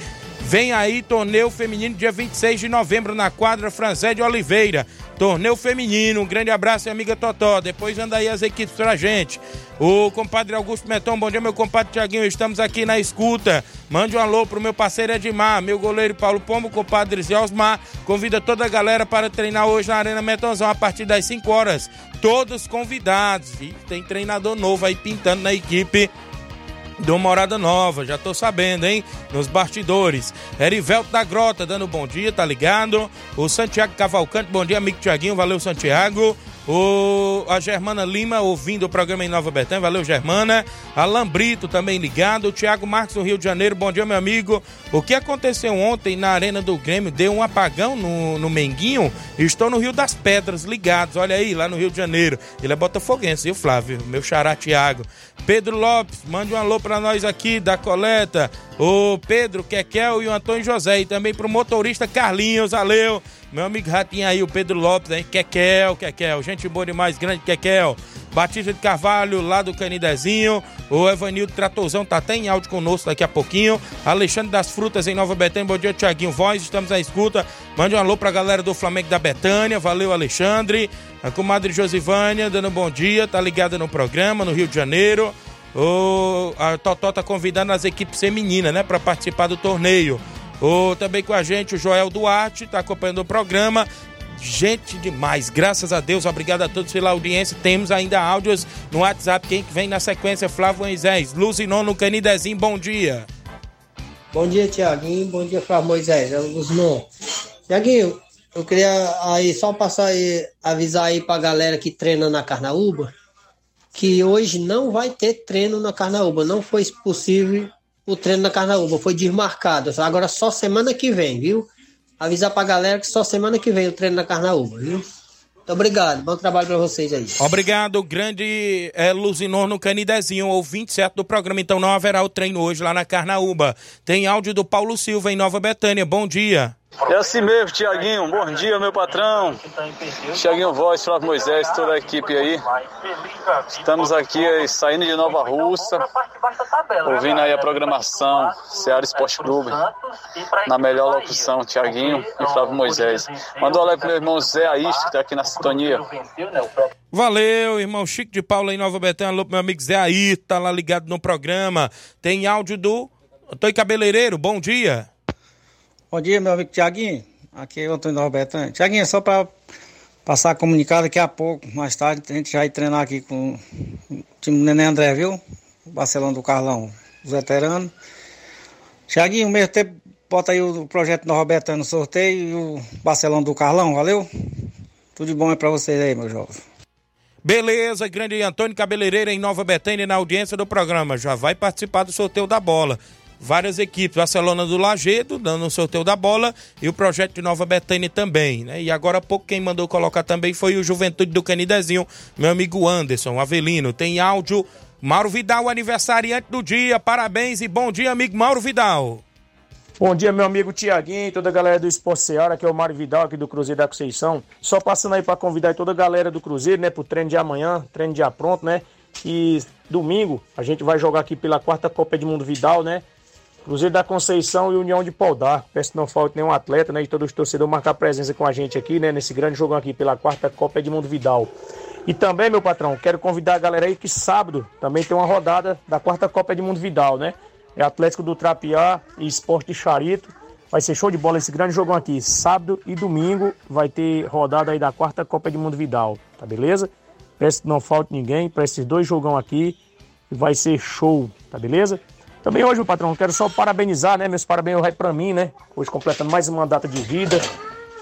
Vem aí, torneio feminino, dia 26 de novembro, na quadra Franzé de Oliveira. Torneio feminino, um grande abraço, amiga Totó. Depois anda aí as equipes pra gente. O compadre Augusto Meton, bom dia, meu compadre Tiaguinho. Estamos aqui na escuta. Mande um alô pro meu parceiro Edmar, meu goleiro Paulo Pombo, compadre Zé Osmar. Convida toda a galera para treinar hoje na Arena Metonzão a partir das 5 horas. Todos convidados. E tem treinador novo aí pintando na equipe do Morada Nova, já tô sabendo, hein? Nos bastidores. Erivelto da Grota, dando bom dia, tá ligado? O Santiago Cavalcante, bom dia, amigo Tiaguinho, valeu, Santiago. O, a Germana Lima ouvindo o programa em Nova Betânia. Valeu, Germana. Alan Brito também ligado. O Thiago Marques do Rio de Janeiro. Bom dia, meu amigo. O que aconteceu ontem na Arena do Grêmio? Deu um apagão no, no Menguinho. Estou no Rio das Pedras, ligados. Olha aí, lá no Rio de Janeiro. Ele é botafoguense, viu, Flávio? Meu xará Thiago. Pedro Lopes, mande um alô pra nós aqui da coleta. O Pedro Kekel e o Antônio José. E também pro motorista Carlinhos. Valeu. Meu amigo Ratinho aí, o Pedro Lopes, hein? Kekel, Kekel. Gente boa demais, grande Kekel. Batista de Carvalho, lá do Canidezinho. O Evanildo Tratozão tá até em áudio conosco daqui a pouquinho. Alexandre das Frutas em Nova Betânia. Bom dia, Tiaguinho Voz. Estamos à escuta. Mande um alô pra galera do Flamengo da Betânia. Valeu, Alexandre. A comadre Josivânia dando bom dia. Tá ligada no programa, no Rio de Janeiro. O, a Totó tá convidando as equipes femininas, né, para participar do torneio. O, também com a gente o Joel Duarte, tá acompanhando o programa. Gente demais, graças a Deus, obrigado a todos pela audiência. Temos ainda áudios no WhatsApp. Quem vem na sequência? Flávio Moisés, Luzinon no Canidezinho, bom dia. Bom dia, Tiaguinho. Bom dia, Flávio Moisés. É o Luzinon. Tiaguinho, eu queria aí só passar aí, avisar aí pra galera que treina na Carnaúba que hoje não vai ter treino na Carnaúba. Não foi possível o treino na Carnaúba, foi desmarcado. Agora só semana que vem, viu? Avisar pra galera que só semana que vem o treino na Carnaúba, viu? Muito obrigado, bom trabalho pra vocês aí. Obrigado, grande é, Luzinor no Canidezinho, ou 27 do programa. Então não haverá o treino hoje lá na Carnaúba. Tem áudio do Paulo Silva em Nova Betânia. Bom dia. É assim mesmo, Tiaguinho. Bom dia, meu patrão. Tiaguinho Voz, Flávio Moisés, toda a equipe aí. Estamos aqui aí, saindo de Nova Russa, ouvindo aí a programação Ceará Esporte Clube, na melhor locução, Tiaguinho e Flávio Moisés. Manda um alô pro meu irmão Zé Aiste, que tá aqui na sintonia. Valeu, irmão Chico de Paula em Nova Betânia. Alô pro meu amigo Zé Aiste, tá lá ligado no programa. Tem áudio do Antônio Cabeleireiro, bom dia. Bom dia, meu amigo Tiaguinho. Aqui é o Antônio Norbertano. Tiaguinho, só para passar comunicado daqui a pouco, mais tarde, a gente vai treinar aqui com o time do Neném André, viu? O Barcelona do Carlão, os veteranos. Tiaguinho, mesmo tempo, bota aí o projeto Norbertano no sorteio e o Barcelona do Carlão, valeu? Tudo de bom é para vocês aí, meu jovem. Beleza, grande Antônio Cabeleireiro em Nova Betânia na audiência do programa. Já vai participar do sorteio da bola várias equipes, Barcelona do Lagedo, dando o sorteio da bola, e o projeto de Nova Betânia também, né? E agora há pouco quem mandou colocar também foi o Juventude do Canidezinho, meu amigo Anderson Avelino. Tem áudio, Mauro Vidal, aniversariante do dia, parabéns e bom dia, amigo Mauro Vidal. Bom dia, meu amigo Tiaguinho, toda a galera do Esporte Seara, que é o Mário Vidal aqui do Cruzeiro da Conceição. Só passando aí para convidar toda a galera do Cruzeiro, né, pro treino de amanhã, treino já pronto, né? E domingo a gente vai jogar aqui pela quarta Copa Edmundo Vidal, né? Cruzeiro da Conceição e União de Paudar. Peço que não falte nenhum atleta, né? E todos os torcedores marcar presença com a gente aqui, né? Nesse grande jogão aqui pela quarta Copa Edmundo Vidal. E também, meu patrão, quero convidar a galera aí que sábado também tem uma rodada da quarta Copa Edmundo Vidal, né? É Atlético do Trapiá e Esporte de Charito. Vai ser show de bola esse grande jogão aqui. Sábado e domingo vai ter rodada aí da quarta Copa Edmundo Vidal, tá beleza? Peço que não falte ninguém para esses dois jogão aqui. Vai ser show, tá beleza? Também hoje, meu patrão, quero só parabenizar, né? Meus parabéns vai para mim, né? Hoje completando mais uma data de vida.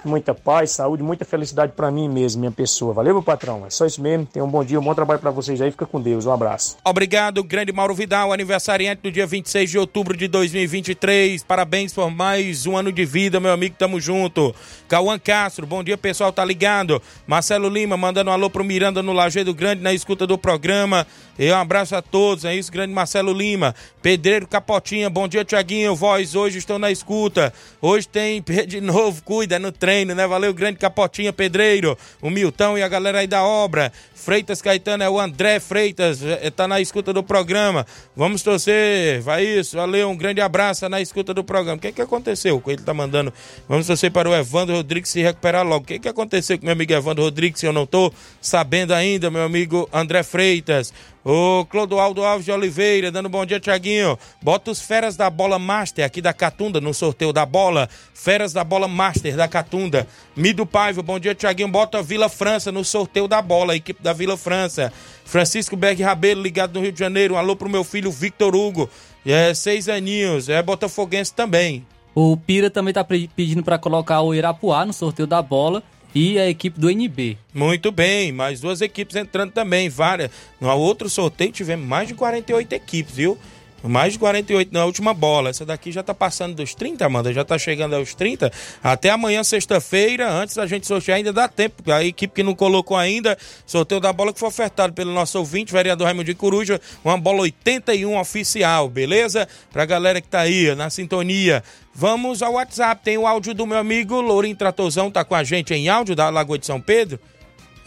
Muita paz, saúde, muita felicidade para mim mesmo, minha pessoa. Valeu, meu patrão? É só isso mesmo. Tenham um bom dia, um bom trabalho para vocês aí. Fica com Deus. Um abraço. Obrigado, grande Mauro Vidal, aniversariante do dia 26 de outubro de 2023. Parabéns por mais um ano de vida, meu amigo. Tamo junto. Cauã Castro, bom dia, pessoal. Tá ligado? Marcelo Lima, mandando um alô pro Miranda no Lajeado Grande, na escuta do programa. E um abraço a todos, é isso, grande Marcelo Lima. Pedreiro Capotinha, bom dia, Tiaguinho. Voz, hoje estou na escuta. Hoje tem de novo, cuida no treino, né? Valeu, grande Capotinha, Pedreiro. O Milton e a galera aí da obra. Freitas Caetano é o André Freitas, tá na escuta do programa. Vamos torcer, vai isso, valeu, um grande abraço na escuta do programa. O que que aconteceu? Ele tá mandando. Vamos torcer para o Evandro Rodrigues se recuperar logo. O que que aconteceu com meu amigo Evandro Rodrigues? Eu não tô sabendo ainda, meu amigo André Freitas. O Clodoaldo Alves de Oliveira, dando bom dia, Tiaguinho. Bota os Feras da Bola Master aqui da Catunda no sorteio da bola. Feras da Bola Master da Catunda. Mido Paiva, bom dia, Tiaguinho. Bota a Vila França no sorteio da bola, a equipe da Vila França. Francisco Berg Rabelo, ligado no Rio de Janeiro. Um alô pro meu filho Victor Hugo. É, seis aninhos, é botafoguense também. O Pira também tá pedindo para colocar o Irapuá no sorteio da bola. e a equipe do NB. Muito bem, mais duas equipes entrando também, várias. No outro sorteio tivemos mais de 48 equipes, viu? Mais de 48 na última bola. Essa daqui já tá passando dos 30, Amanda. Já tá chegando aos 30. Até amanhã, sexta-feira, antes da gente sortear, ainda dá tempo. A equipe que não colocou ainda, sorteio da bola que foi ofertado pelo nosso ouvinte, vereador Raimundo de Coruja, uma bola 81 oficial, beleza? Pra galera que tá aí, na sintonia. Vamos ao WhatsApp. Tem o áudio do meu amigo Lourinho Tratozão, tá com a gente em áudio da Lagoa de São Pedro.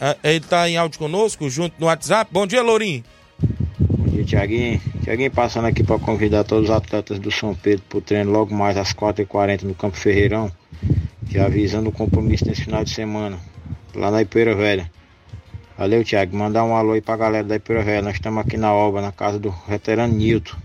Ah, Ele tá em áudio conosco, junto no WhatsApp. Bom dia, Lourinho. Bom dia, Tiaguinho. Tiaguinho passando aqui para convidar todos os atletas do São Pedro para o treino logo mais às 4h40 no Campo Ferreirão, já avisando o compromisso nesse final de semana, lá na Ipeira Velha. Valeu, Tiago. Mandar um alô aí pra galera da Ipeira Velha. Nós estamos aqui na obra, na casa do veterano Nilton.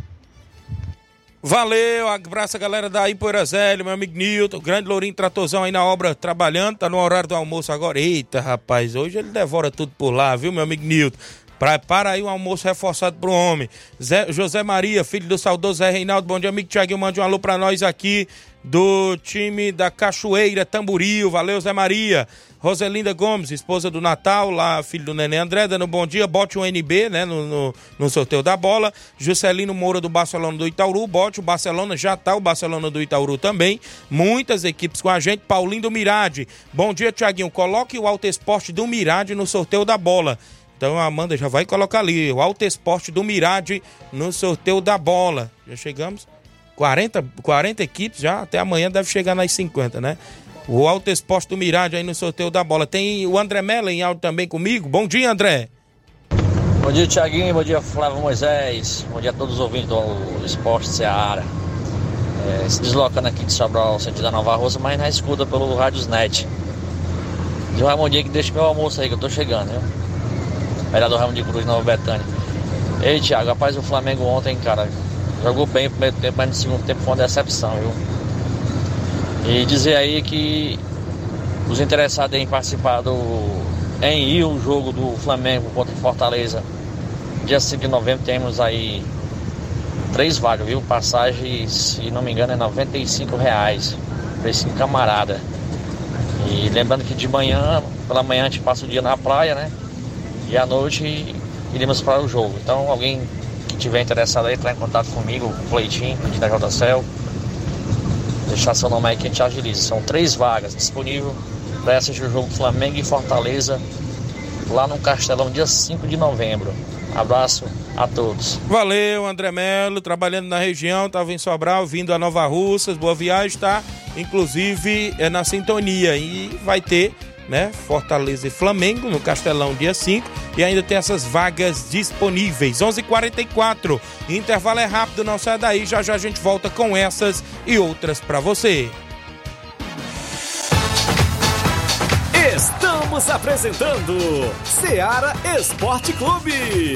Valeu, abraço a galera da Ipoeirazélio, meu amigo Nilton, grande Lourinho Tratozão aí na obra trabalhando, tá no horário do almoço agora. Eita, rapaz, hoje ele devora tudo por lá, viu, meu amigo Nilton? Prepara aí um almoço reforçado pro homem. Zé- José Maria, filho do saudoso Zé Reinaldo, bom dia, amigo Tiaguinho, mande um alô pra nós aqui do time da Cachoeira, Tamboril, valeu, Zé Maria. Roselinda Gomes, esposa do Natal, lá, filho do Neném André, dando bom dia, bote um NB, né, no, no, no sorteio da bola. Juscelino Moura do Barcelona do Itauru, bote o Barcelona, já tá o Barcelona do Itauru também. Muitas equipes com a gente, Paulinho do Mirade. Bom dia, Tiaguinho, coloque o Alto Esporte do Mirade no sorteio da bola. Então a Amanda já vai colocar ali, o Alto Esporte do Mirade no sorteio da bola. Já chegamos? 40, 40 equipes já, até amanhã deve chegar nas 50, né? O Alto Esporte do Mirade aí no sorteio da bola. Tem o André Mela em áudio também comigo. Bom dia, André. Bom dia, Tiaguinho. Bom dia, Flávio Moisés. Bom dia a todos os ouvintes do Esporte Seara. É, se deslocando aqui de Sobral, sentido da Nova Rosa, mas na escuta pelo Rádios Net. De um Raimundinho que deixa meu almoço aí, que eu tô chegando, viu? Vereador Raimundo de Cruz, Nova Betânia. Ei, Thiago, rapaz, o Flamengo ontem, cara, jogou bem no primeiro tempo, mas no segundo tempo foi uma decepção, viu? E dizer aí que os interessados em participar do. em ir o jogo do Flamengo contra o Fortaleza, dia 5 de novembro, temos aí três vagas, viu? Passagem, se não me engano, é 95 reais. Preço em camarada. E lembrando que de manhã, pela manhã a gente passa o dia na praia, né? E à noite iremos para o jogo. Então alguém que tiver interessado aí, entrar em contato comigo, com o Cleitinho, aqui da JCL. Deixar seu nome aí que a gente agiliza. São três vagas disponíveis para assistir o jogo Flamengo e Fortaleza lá no Castelão, dia 5 de novembro. Abraço a todos. Valeu, André Melo, trabalhando na região, estava em Sobral, vindo a Nova Russas, boa viagem, tá? Inclusive é na sintonia e vai ter, né, Fortaleza e Flamengo no Castelão dia 5 e ainda tem essas vagas disponíveis. 11:44. Intervalo é rápido, não sai daí, já já a gente volta com essas e outras para você. Estamos apresentando Seara Esporte Clube.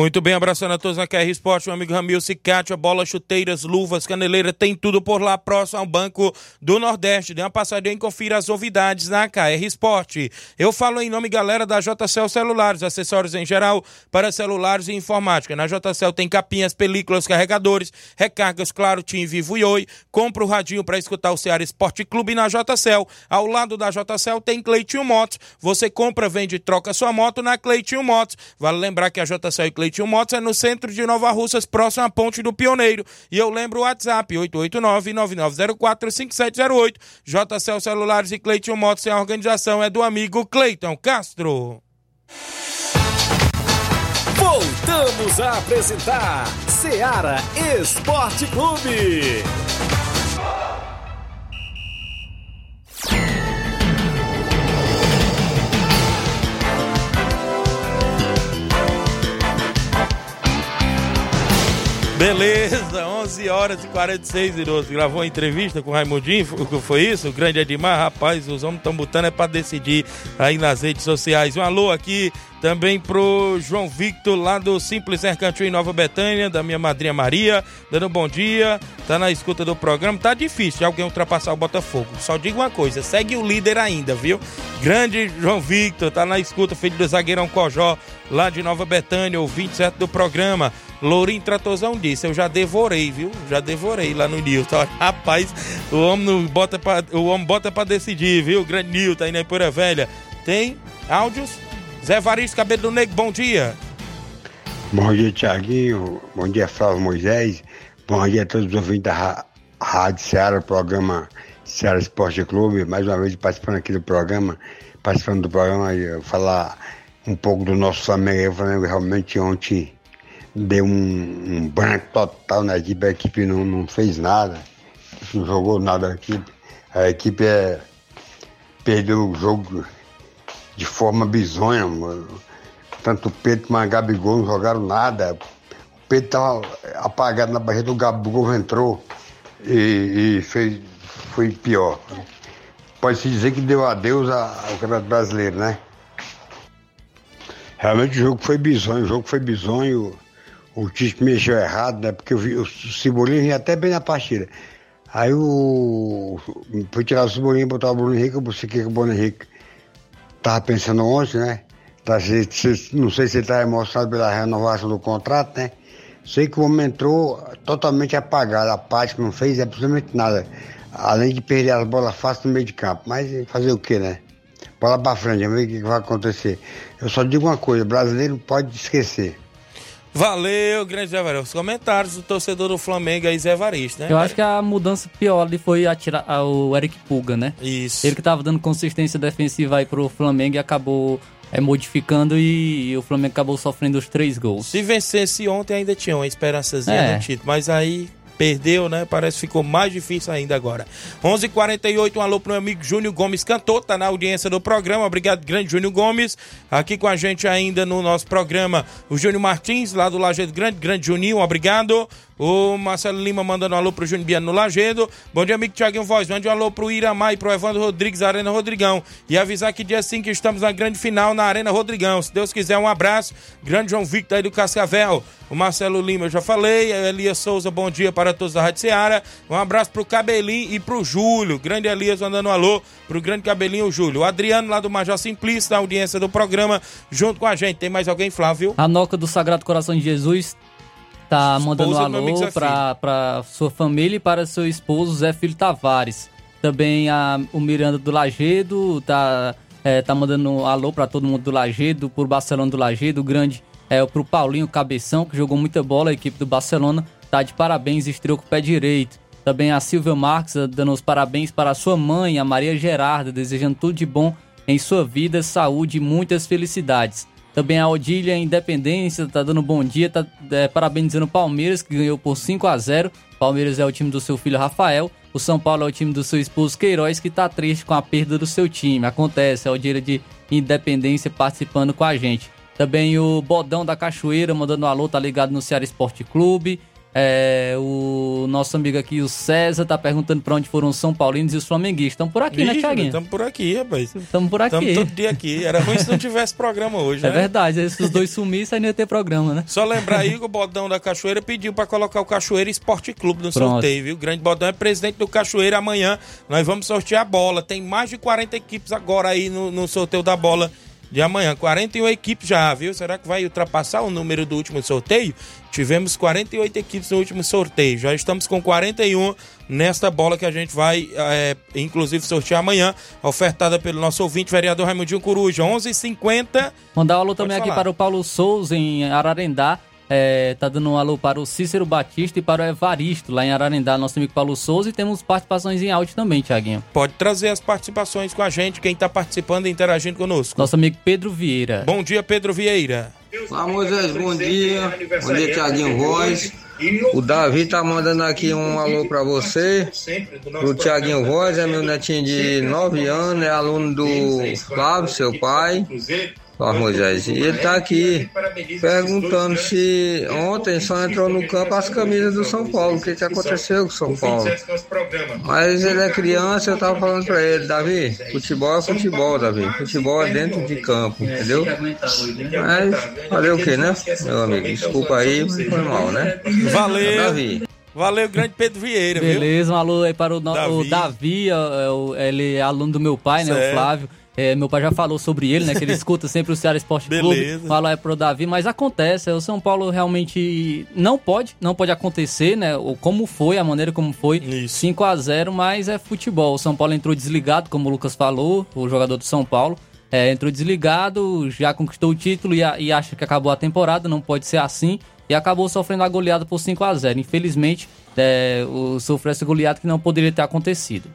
Muito bem, abraçando a todos na KR Esporte, meu amigo Ramil Cicatia, bola, chuteiras, luvas, caneleira, tem tudo por lá, próximo ao Banco do Nordeste. Dê uma passadinha e confira as novidades na KR Esporte. Eu falo em nome, galera, da JCL Celulares, acessórios em geral para celulares e informática. Na JCL tem capinhas, películas, carregadores, recargas, claro, Tim Vivo e Oi. Compra o radinho para escutar o Ceará Esporte Clube na JCL. Ao lado da JCL tem Cleitinho Motos. Você compra, vende e troca sua moto na Cleitinho Motos. Vale lembrar que a JCL e Cleitinho Motos é no centro de Nova Russas, próximo à Ponte do Pioneiro. E eu lembro o WhatsApp, 889-9904-5708. JCL Celulares e Cleitinho Motos, a organização é do amigo Cleiton Castro. Voltamos a apresentar Seara Esporte Clube. Beleza, 11 horas e 46 minutos. Gravou uma entrevista com o Raimundinho, o que foi isso? O grande Edmar, rapaz, os homens estão botando é pra decidir aí nas redes sociais. Um alô aqui também pro João Victor, lá do Simples Mercantil em Nova Betânia, da minha madrinha Maria, dando um bom dia, tá na escuta do programa. Tá difícil de alguém ultrapassar o Botafogo. Só digo uma coisa, segue o líder ainda, viu? Grande João Victor, tá na escuta, filho do zagueirão Cojó, lá de Nova Betânia, ouvinte certo do programa. Lourinho Tratozão disse, eu já devorei, viu? Já devorei lá no Nilton. Rapaz, o homem bota pra, o homem bota pra decidir, viu? Grande Nilton aí na Pura Velha. Tem áudios? Zé Varisto, Cabelo do Negro, bom dia. Bom dia, Tiaguinho. Bom dia, Flávio Moisés. Bom dia a todos os ouvintes da Rádio Ceará, programa Ceará Esporte Clube. Mais uma vez participando aqui do programa, participando do programa, falar um pouco do nosso Flamengo. O Flamengo realmente ontem deu um, um branco total na equipe, a equipe não, não fez nada, não jogou nada a equipe. A equipe é, perdeu o jogo de forma bizonha. mano. Tanto o Pedro como a Gabigol não jogaram nada. O Pedro estava apagado na barreira, o Gabigol entrou e, e fez, foi pior. Pode-se dizer que deu adeus ao Campeonato Brasileiro, né? Realmente o jogo foi bizonho, o jogo foi bizonho. O Tite mexeu errado, né? Porque vi, o Cebolinha vinha até bem na partida. Aí o. Foi tirar o Cebolinha e botar o Bruno Henrique, eu pensei que o Bruno Henrique tava pensando ontem, né? Tá, se- se- não sei se ele tá emocionado pela renovação do contrato, né? Sei que o homem entrou totalmente apagado, apático, não fez absolutamente nada. Além de perder as bolas fáceis no meio de campo. Mas fazer o quê, né? Bola pra frente, vamos ver o que que vai acontecer. Eu só digo uma coisa, brasileiro pode esquecer. Valeu, grande Zé Varisto. Os comentários do torcedor do Flamengo aí, Zé Varisto, né? Eu acho que a mudança pior ali foi atirar o Eric Puga, né? Isso. Ele que tava dando consistência defensiva aí pro Flamengo e acabou é, modificando e, o Flamengo acabou sofrendo os três gols. Se vencesse ontem ainda tinha uma esperançazinha É. no título, mas aí perdeu, né? Parece que ficou mais difícil ainda agora. 11:48 um alô pro meu amigo Júnior Gomes Cantor, tá na audiência do programa. Obrigado, grande Júnior Gomes. Aqui com a gente ainda no nosso programa, o Júnior Martins, lá do Lajeado Grande. Grande Juninho, obrigado. O Marcelo Lima mandando um alô pro Júnior Biano no Lagedo. Bom dia, amigo Tiaguinho Voz. Mande um alô pro Iramar e pro Evandro Rodrigues, Arena Rodrigão. E avisar que dia 5 estamos na grande final na Arena Rodrigão. Se Deus quiser, um abraço. Grande João Victor aí do Cascavel. O Marcelo Lima eu já falei. Elias Souza, bom dia para todos da Rádio Seara. Um abraço pro Cabelinho e pro Júlio. Grande Elias mandando um alô pro grande Cabelinho e o Júlio. O Adriano lá do Major Simplício, na audiência do programa, junto com a gente. Tem mais alguém, Flávio? A Noca do Sagrado Coração de Jesus tá mandando um alô Zé pra, pra sua família e para seu esposo Zé Filho Tavares. Também a, o Miranda do Lagedo tá, é, tá mandando um alô pra todo mundo do Lagedo, por Barcelona do Lagedo, grande é, pro Paulinho Cabeção, que jogou muita bola, a equipe do Barcelona, tá de parabéns, estreou com o pé direito. Também a Silvia Marques eh, dando os parabéns para a sua mãe, a Maria Gerarda, desejando tudo de bom em sua vida, saúde e muitas felicidades. Também a Odília Independência tá dando bom dia, tá é, parabenizando o Palmeiras, que ganhou por 5 a 0 Palmeiras é o time do seu filho Rafael. O São Paulo é o time do seu esposo Queiroz, que tá triste com a perda do seu time. Acontece, a Odília de Independência participando com a gente. Também o Bodão da Cachoeira mandando um alô, tá ligado no Ceará Esporte Clube. É, o nosso amigo aqui, o César, tá perguntando pra onde foram os São Paulinos e os flamenguistas. Estão por aqui, né, Thiaguinho? Estamos por aqui, rapaz. Estamos por aqui. Estamos todo dia aqui. Era ruim se não tivesse programa hoje, É né? verdade, se os dois sumissem, aí não ia ter programa, né? Só lembrar aí que o Bodão da Cachoeira pediu pra colocar o Cachoeira Esporte Clube no Pronto. sorteio, viu? O grande Bodão é presidente do Cachoeira. Amanhã nós vamos sortear a bola. Tem mais de 40 equipes agora aí no, no sorteio da bola de amanhã. 41 equipes já, viu? Será que vai ultrapassar o número do último sorteio? Tivemos 48 equipes no último sorteio. Já estamos com 41 nesta bola que a gente vai, é, inclusive, sortear amanhã. Ofertada pelo nosso ouvinte, vereador Raimundinho Coruja. 11h50. Mandar um alô também aqui para o Paulo Souza, em Ararendá. É, tá dando um alô para o Cícero Batista e para o Evaristo, lá em Ararendá, nosso amigo Paulo Souza. E temos participações em áudio também, Tiaguinho. Pode trazer as participações com a gente, quem está participando e interagindo conosco. Nosso amigo Pedro Vieira. Bom dia, Pedro Vieira. Olá, Moisés, bom dia. Bom dia, Tiaguinho Voz. O Davi tá mandando aqui um alô pra você. Pro Tiaguinho Voz, é meu netinho de 9 anos, é aluno do Flávio, seu pai. Flávio Moisés. E ele tá aqui perguntando se ontem só entrou no campo as camisas do São Paulo. O que, que aconteceu com o São Paulo? Mas ele é criança, eu tava falando pra ele, Davi, futebol é futebol, Davi. Futebol é dentro de campo, entendeu? Mas fazer o que, né, meu amigo? Desculpa aí, mas foi mal, né? Valeu. Davi. Valeu, grande Pedro Vieira, viu? Beleza, um alô aí para o, no- Davi. o Davi, é, é ele é aluno do meu pai, né, Certo. o Flávio. É, meu pai já falou sobre ele, né, que ele escuta sempre o Ceará Esporte Clube. Fala aí pro Davi, mas acontece, é, o São Paulo realmente não pode, não pode acontecer, né, ou como foi, a maneira como foi, 5 a 0 mas é futebol. O São Paulo entrou desligado, como o Lucas falou, o jogador do São Paulo. É, entrou desligado, já conquistou o título e, e acha que acabou a temporada, não pode ser assim. E acabou sofrendo a goleada por 5 a 0 Infelizmente, é, o, sofreu essa goleada que não poderia ter acontecido.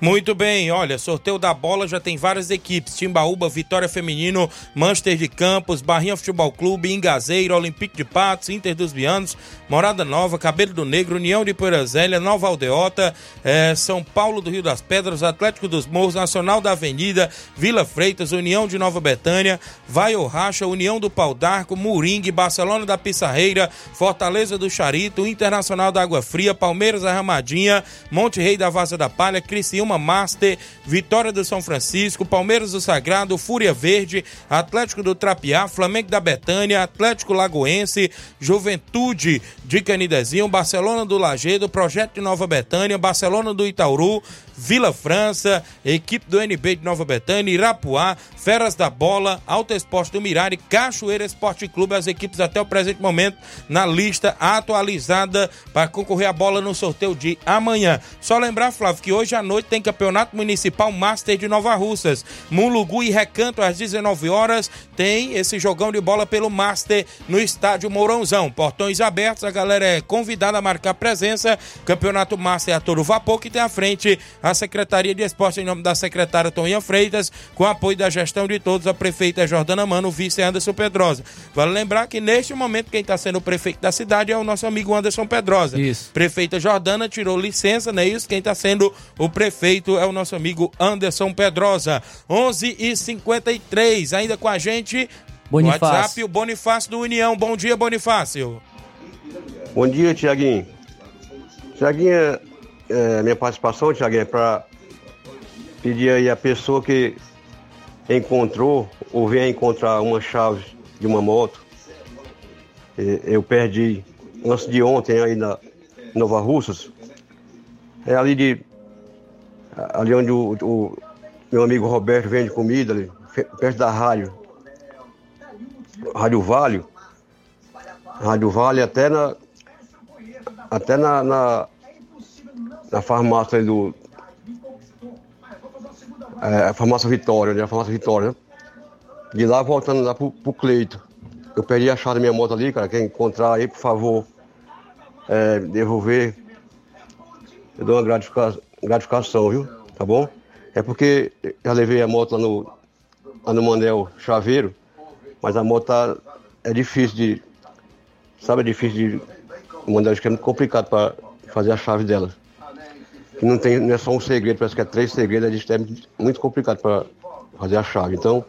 Muito bem, olha, sorteio da bola já tem várias equipes: Timbaúba, Vitória Feminino, Manchester de Campos, Barrinha Futebol Clube, Ingazeira, Olympique de Patos, Inter dos Bianos, Morada Nova, Cabelo do Negro, União de Poeirazélia, Nova Aldeota, eh, São Paulo do Rio das Pedras, Atlético dos Morros, Nacional da Avenida, Vila Freitas, União de Nova Betânia, Vai Racha, União do Pau d'Arco, Moringue, Barcelona da Pissarreira, Fortaleza do Charito, Internacional da Água Fria, Palmeiras da Ramadinha, Monte Rei da Vaza da Palha, Criciúma Master, Vitória do São Francisco, Palmeiras do Sagrado, Fúria Verde, Atlético do Trapiá, Flamengo da Betânia, Atlético Lagoense, Juventude de Canidezinho, Barcelona do Lagedo, Projeto de Nova Betânia, Barcelona do Itauru, Vila França, equipe do NB de Nova Betânia, Irapuá, Feras da Bola, Alto Esporte do Mirari, Cachoeira Esporte Clube, as equipes até o presente momento na lista atualizada para concorrer à bola no sorteio de amanhã. Só lembrar, Flávio, que hoje à noite tem Campeonato Municipal Master de Nova Russas. Mulugu e Recanto às 19 horas tem esse jogão de bola pelo Master no estádio Mourãozão. Portões abertos, a galera é convidada a marcar presença. Campeonato Master a todo vapor que tem à frente a Secretaria de Esporte em nome da secretária Toninha Freitas, com apoio da gestão de todos, a prefeita Jordana Mano, o vice Anderson Pedrosa. Vale lembrar que neste momento quem está sendo o prefeito da cidade é o nosso amigo Anderson Pedrosa. Isso. Prefeita Jordana tirou licença, não é isso? Quem está sendo o prefeito é o nosso amigo Anderson Pedrosa. 11 e 53 ainda com a gente. Bonifácio. WhatsApp, o Bonifácio do União. Bom dia, Bonifácio. Bom dia, Tiaguinho. Tiaguinho, é, minha participação, Tiaguinho, é para pedir aí a pessoa que encontrou ou venha encontrar uma chave de uma moto. É, Eu perdi antes de ontem aí na Nova Russas. É ali de. Ali onde o, o meu amigo Roberto vende comida, ali, perto da rádio. Rádio Vale. Rádio Vale até na. Até na, na, na farmácia do. É, a farmácia Vitória, né? A farmácia Vitória, né? De lá voltando lá pro, pro Cleito. Eu perdi a chave da minha moto ali, cara. Quem encontrar aí, por favor, é, devolver. Eu dou uma gratifica- gratificação, viu? Tá bom? É porque já levei a moto lá no, lá no Manel Chaveiro, mas a moto tá, é difícil de. Sabe, é difícil de. O Manel é muito complicado para fazer a chave dela. Que não, tem, não é só um segredo, parece que é três segredos, é muito complicado para fazer a chave. Então,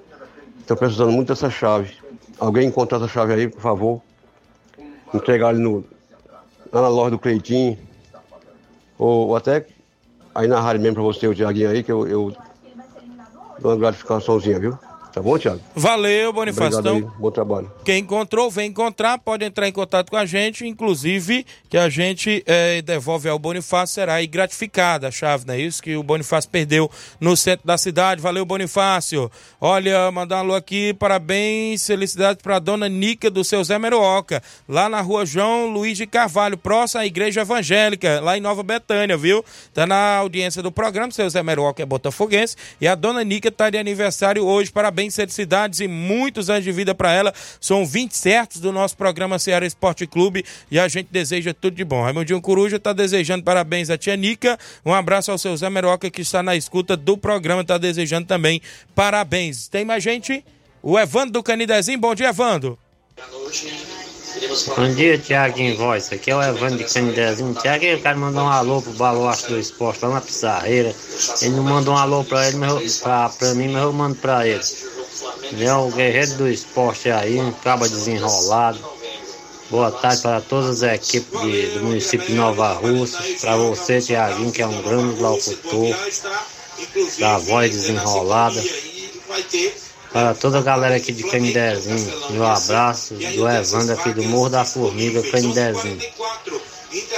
estou precisando muito dessa chave. Alguém encontrar essa chave aí, por favor. Entregar ali no, lá na loja do Cleitinho. Ou, ou até aí na rádio mesmo para você, o Tiaguinho aí, que eu, eu dou uma gratificaçãozinha, viu? Tá bom, Tiago? Valeu, Bonifácio. Então, bom trabalho. Quem encontrou, vem encontrar, pode entrar em contato com a gente, inclusive que a gente eh, devolve ao Bonifácio, será aí gratificada a chave, não é isso? Que o Bonifácio perdeu no centro da cidade. Valeu, Bonifácio. Olha, mandar um alô aqui, parabéns, felicidades para dona Nica do seu Zé Meruoca, lá na rua João Luiz de Carvalho, próxima à Igreja Evangélica, lá em Nova Betânia, viu? Tá na audiência do programa, seu Zé Meruoca é botafoguense, e a dona Nica tá de aniversário hoje, parabéns, felicidades e muitos anos de vida para ela. São 20 certos do nosso programa Ceará Esporte Clube e a gente deseja tudo de bom. Raimundinho Coruja tá desejando parabéns à tia Nica. Um abraço ao seu Zé Meroca que está na escuta do programa, tá desejando também parabéns. Tem mais gente? O Evandro do Canidezinho. Bom dia, Evandro. Bom dia, Tiaguinho Voz. Aqui é o Evandro de Canidezinho. Tiaguinho, eu quero mandar um alô pro Baluarte do Esporte lá na Pissarreira. Ele não mandou um alô pra ele, mas eu, pra, pra mim, mas eu mando pra ele. Vem o guerreiro do esporte aí, um cabo desenrolado. Boa tarde para todas as equipes de, do município de Nova Rússia. Para você, Tiaguinho, que é um grande locutor, da voz desenrolada. Para toda a galera aqui de Canidezinho, meu abraço do Evandro aqui do Morro da Formiga, Canidezinho.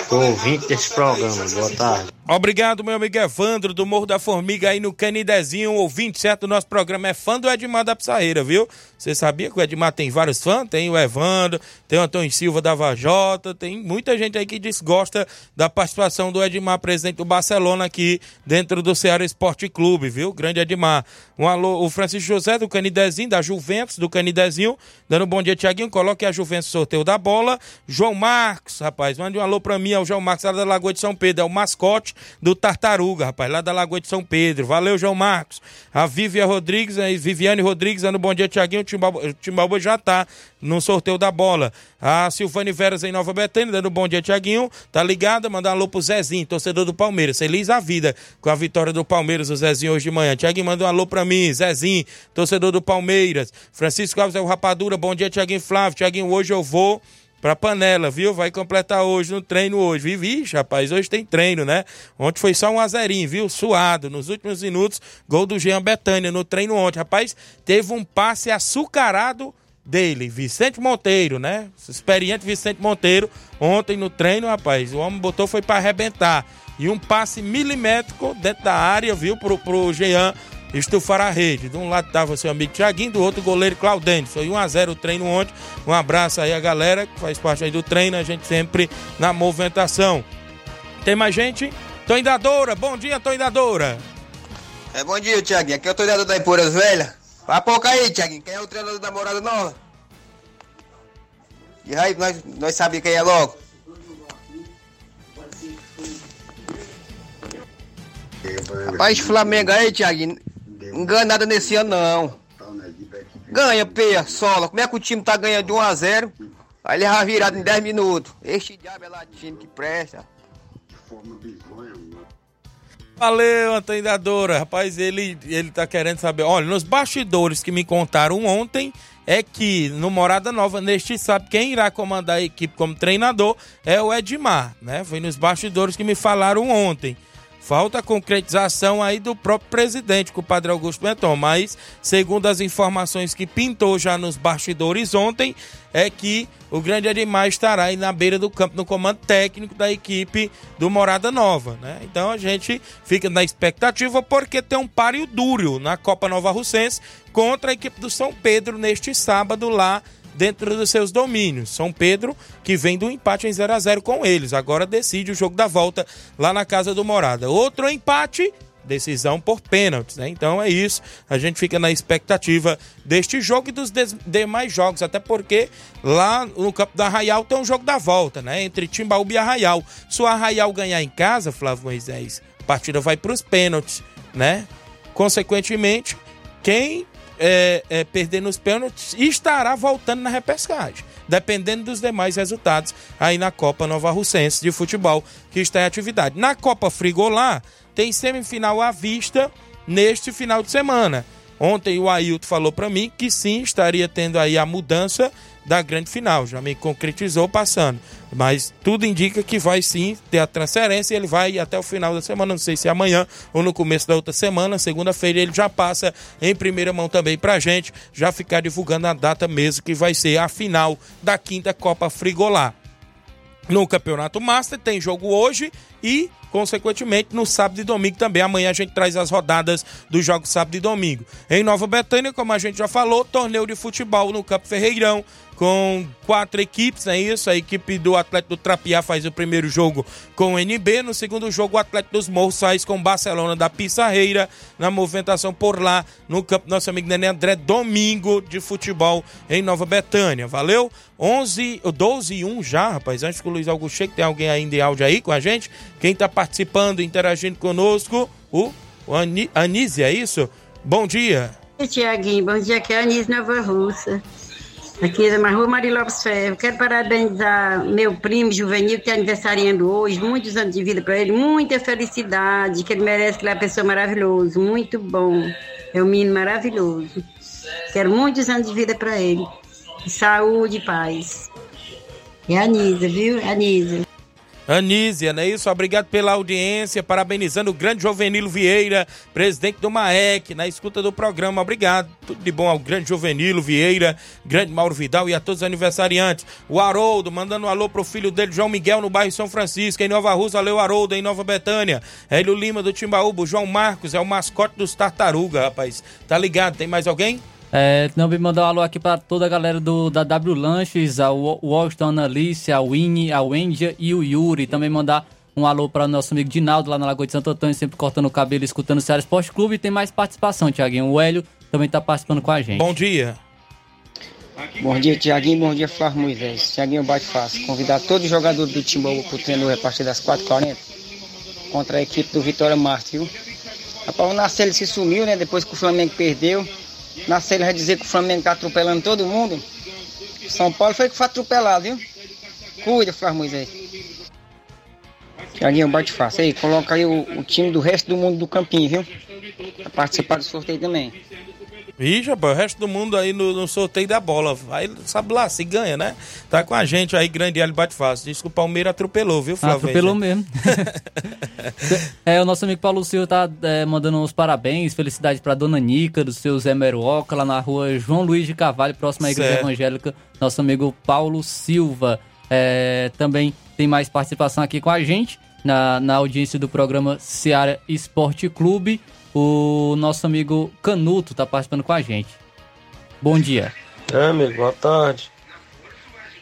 Tô ouvinte desse programa, boa tarde. Obrigado, meu amigo Evandro, do Morro da Formiga, aí no Canidezinho, ouvinte, certo? O nosso programa é fã do Edmar da Psaeira, viu? Você sabia que o Edmar tem vários fãs? Tem o Evandro, tem o Antônio Silva da Vajota, tem muita gente aí que desgosta da participação do Edmar, presidente do Barcelona, aqui dentro do Ceará Esporte Clube, viu? Grande Edmar. Um alô, o Francisco José do Canidezinho, da Juventus, do Canidezinho, dando um bom dia, Tiaguinho. Coloque a Juventus sorteio da bola. João Marcos, rapaz, mande um alô pra mim, é o João Marcos, da Lagoa de São Pedro, é o mascote do Tartaruga, rapaz, lá da Lagoa de São Pedro. Valeu, João Marcos. A Vívia Rodrigues, a Viviane Rodrigues, dando bom dia, Tiaguinho. O Timbaúba já tá no sorteio da bola. A Silvane Veras em Nova Betânia, dando bom dia, Tiaguinho. Tá ligada? Mandar um alô pro Zezinho, torcedor do Palmeiras. Feliz a vida com a vitória do Palmeiras, o Zezinho, hoje de manhã. Tiaguinho, manda um alô pra mim. Zezinho, torcedor do Palmeiras. Francisco Alves é o Rapadura. Bom dia, Tiaguinho Flávio. Tiaguinho, hoje eu vou pra panela, viu? Vai completar hoje no treino hoje. Vixe, rapaz, hoje tem treino, né? Ontem foi só um azerinho, viu? Suado. Nos últimos minutos, gol do Jean Betânia no treino ontem. Rapaz, teve um passe açucarado dele, Vicente Monteiro, né? Experiente Vicente Monteiro, ontem no treino, rapaz, o homem botou foi para arrebentar. E um passe milimétrico dentro da área, viu, pro, pro Jean estufar a rede. De um lado estava seu amigo Tiaguinho, do outro goleiro Claudênio. Foi 1x0 o treino ontem. Um abraço aí a galera que faz parte aí do treino, a gente sempre na movimentação. Tem mais gente? Toindadora, bom dia, Toindadora. É bom dia, Tiaguinho. Aqui é o treinador da Empuras Velha. Vai pouco aí, Tiaguinho. Quem é o treinador da Morada Nova? E aí, nós, nós sabemos quem é logo. Rapaz, Flamengo aí, Tiaguinho. Enganada nesse ano, não. Ganha, peia, sola. Como é que o time tá ganhando de 1 a 0 Aí ele vai virado em 10 minutos. Este diabo é latino que presta. Valeu, Antônio da Dora. Rapaz, ele, ele tá querendo saber. Olha, nos bastidores que me contaram ontem, é que no Morada Nova, neste sábado, quem irá comandar a equipe como treinador é o Edmar, né? Foi nos bastidores que me falaram ontem. Falta concretização aí do próprio presidente, com o Padre Augusto Menton, mas segundo as informações que pintou já nos bastidores ontem, é que o grande Edmar estará aí na beira do campo no comando técnico da equipe do Morada Nova, né? Então a gente fica na expectativa porque tem um páreo duro na Copa Nova Russense contra a equipe do São Pedro neste sábado lá dentro dos seus domínios. São Pedro, que vem do empate em 0 a 0 com eles, agora decide o jogo da volta lá na casa do Morada. Outro empate, decisão por pênaltis, né? Então é isso. A gente fica na expectativa deste jogo e dos demais jogos, até porque lá no campo do Arraial tem um jogo da volta, né? Entre Timbaúba e Arraial. Se o Arraial ganhar em casa, Flávio Moisés, a partida vai para os pênaltis, né? Consequentemente, quem é, é, perder nos pênaltis e estará voltando na repescagem, dependendo dos demais resultados aí na Copa Nova Russense de futebol que está em atividade. Na Copa Frigolá tem semifinal à vista neste final de semana. Ontem o Ailton falou para mim que sim, estaria tendo aí a mudança da grande final. Já me concretizou passando. Mas tudo indica que vai sim ter a transferência e ele vai até o final da semana. Não sei se é amanhã ou no começo da outra semana. Segunda-feira ele já passa em primeira mão também pra gente. Já ficar divulgando a data mesmo que vai ser a final da quinta Copa Frigolá. No Campeonato Master tem jogo hoje e consequentemente no sábado e domingo também. Amanhã a gente traz as rodadas dos jogos sábado e domingo. Em Nova Betânia, como a gente já falou, torneio de futebol no Campo Ferreirão com quatro equipes, é isso? A equipe do Atlético do Trapiá faz o primeiro jogo com o NB, no segundo jogo o Atlético dos Morros sai com o Barcelona da Pissarreira, na movimentação por lá, no campo nosso amigo Nenê André, domingo de futebol em Nova Betânia, valeu? 11, 12 e 1 já, rapaz, antes que o Luiz Augusto chegue, tem alguém ainda em áudio aí com a gente? Quem tá participando, interagindo conosco, o, o Anísio, é isso? Bom dia. Tiaguinho, bom dia, aqui é a Anísio Nova Russa. Aqui na Rua Maria Lopes Ferro. Quero parabenizar meu primo juvenil que está aniversariando hoje. Muitos anos de vida para ele. Muita felicidade, que ele merece, que ele é uma pessoa maravilhosa. Muito bom. É um menino maravilhoso. Quero muitos anos de vida para ele. Saúde e paz. É a Anísia, viu? É a Anísia. Não é isso? Obrigado pela audiência, parabenizando o grande Jovenilo Vieira, presidente do MAEC, na escuta do programa. Obrigado. Tudo de bom ao grande Jovenilo Vieira, grande Mauro Vidal e a todos os aniversariantes. O Haroldo, mandando um alô pro filho dele, João Miguel, no bairro São Francisco, em Nova Rússia. Valeu, Haroldo, em Nova Betânia. Hélio Lima, do Timbaúba. João Marcos, é o mascote dos Tartaruga, rapaz. Tá ligado? Tem mais alguém? É, também mandar um alô aqui para toda a galera do, da W Lanches, ao Washington, a Analice, a Winnie, a Wendia e o Yuri. Também mandar um alô para nosso amigo Dinaldo lá na Lagoa de Santo Antônio, sempre cortando o cabelo e escutando o Ceará Esporte Clube. E tem mais participação, Tiaguinho. O Hélio também está participando com a gente. Bom dia. Bom dia, Tiaguinho. Bom dia, Flávio Moisés. Tiaguinho Bate Fácil. Convidar todos os jogadores do Timbaúba para o treino a partir das 4h40 contra a equipe do Vitória Marte, viu? Rapaz, o Narcelo se sumiu, né? Depois que o Flamengo perdeu. Narcelo vai dizer que o Flamengo tá atropelando todo mundo. São Paulo foi que foi atropelado, viu? Cuida, Flávio Moisés. Tiaguinho Bate Fácil. Aí, coloca aí o, o time do resto do mundo do campinho, viu? Pra participar do sorteio também. Ih, rapaz, o resto do mundo aí no, no, sorteio da bola. Vai, sabe lá, se ganha, né? Tá com a gente aí, grande Hélio Bate Fácil. Diz que o Palmeiras atropelou, viu, Flávio? Atropelou mesmo. é, o nosso amigo Paulo Silva tá é, mandando uns parabéns, felicidades pra dona Nica, do seu Zé Meruoca, lá na rua João Luiz de Carvalho, próxima à Igreja Certo. Evangélica. Nosso amigo Paulo Silva. É, também tem mais participação aqui com a gente, na, na audiência do programa Seara Esporte Clube. O nosso amigo Canuto tá participando com a gente. Bom dia. É, amigo, boa tarde.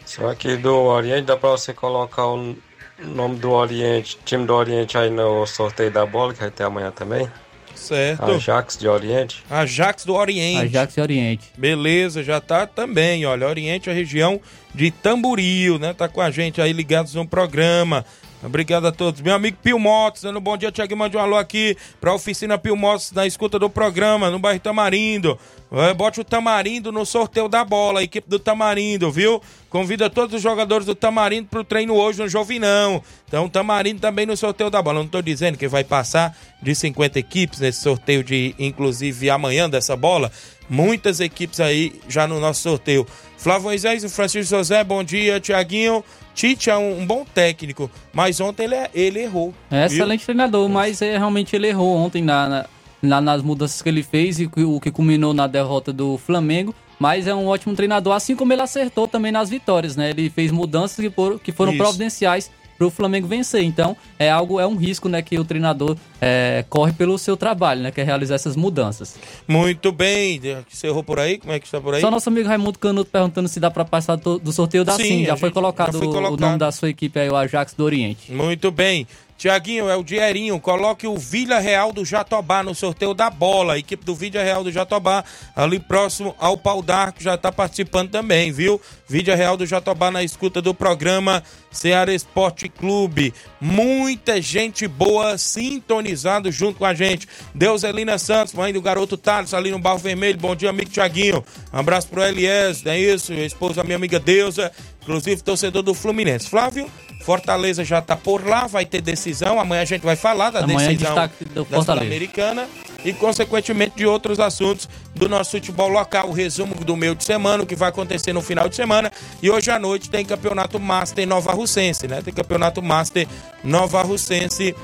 Só aqui do Oriente, dá pra você colocar o nome do Oriente, time do Oriente aí no sorteio da bola, que vai ter amanhã também. Certo. Ajax de Oriente. Ajax do Oriente. Ajax e Oriente. Beleza, já tá também, olha, Oriente, a região de Tamboril, né? Tá com a gente aí ligados no programa. Obrigado a todos. Meu amigo Pio Motos, dando um bom dia, Tiago, mande um alô aqui pra oficina Pio Motos na escuta do programa, no bairro Tamarindo. É, bote o Tamarindo no sorteio da bola, a equipe do Tamarindo, viu? Convida todos os jogadores do Tamarindo pro treino hoje no Jovinão. Então, Tamarindo também no sorteio da bola. Não tô dizendo que vai passar de 50 equipes nesse sorteio de, inclusive, amanhã dessa bola. Muitas equipes aí já no nosso sorteio. Flávio Moisés e Francisco José, bom dia, Tiaguinho. Tite é um, um bom técnico, mas ontem ele, ele errou. É viu? excelente treinador, mas é, realmente ele errou ontem na, na- na- nas mudanças que ele fez e o que culminou na derrota do Flamengo. Mas é um ótimo treinador, assim como ele acertou também nas vitórias, né? Ele fez mudanças que, foram- que foram Isso. providenciais para o Flamengo vencer. Então é algo, é um risco, né, que o treinador é, corre pelo seu trabalho, né? Que é realizar essas mudanças. Muito bem. Você errou por aí? Como é que está por aí? Só nosso amigo Raimundo Canuto perguntando se dá para passar do, do sorteio da Sim, Sim. Já foi colocado já foi o- nome da sua equipe aí, o Ajax do Oriente. Muito bem. Tiaguinho, é o Dierinho. Coloque o Vila Real do Jatobá no sorteio da bola. A equipe do Vila Real do Jatobá, ali próximo ao Pau d'Arco, já está participando também, viu? Vila Real do Jatobá na escuta do programa Ceará Esporte Clube. Muita gente boa sintonizado junto com a gente. Deus Elina Santos, mãe do garoto Thales, ali no Barro Vermelho. Bom dia, amigo Tiaguinho. Um abraço pro Elias, é isso? Esposa minha amiga Deusa, inclusive torcedor do Fluminense. Flávio, Fortaleza já tá por lá, vai ter decisão. Amanhã a gente vai falar da Amanhã decisão do da. Sul-Americana e, consequentemente, de outros assuntos do nosso futebol local. O resumo do meio de semana, o que vai acontecer no final de semana. E hoje à noite tem campeonato Master Nova Russense, né? Tem campeonato Master Nova Russense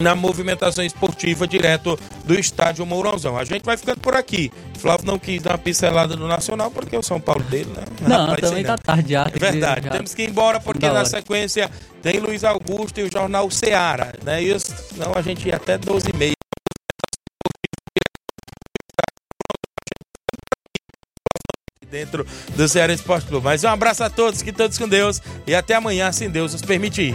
na movimentação esportiva direto do estádio Mourãozão. A gente vai ficando por aqui. Flávio não quis dar uma pincelada no Nacional porque é o São Paulo dele, né? Não, Rapaz, também tá não. tarde já. É verdade. Já- Temos que ir embora porque na sequência tem Luiz Augusto e o jornal Seara, né? Isso, senão a gente ia até 12 e meia. Dentro do Ceará Esporte Clube. Mas um abraço a todos, que todos com Deus e até amanhã, se Deus nos permitir.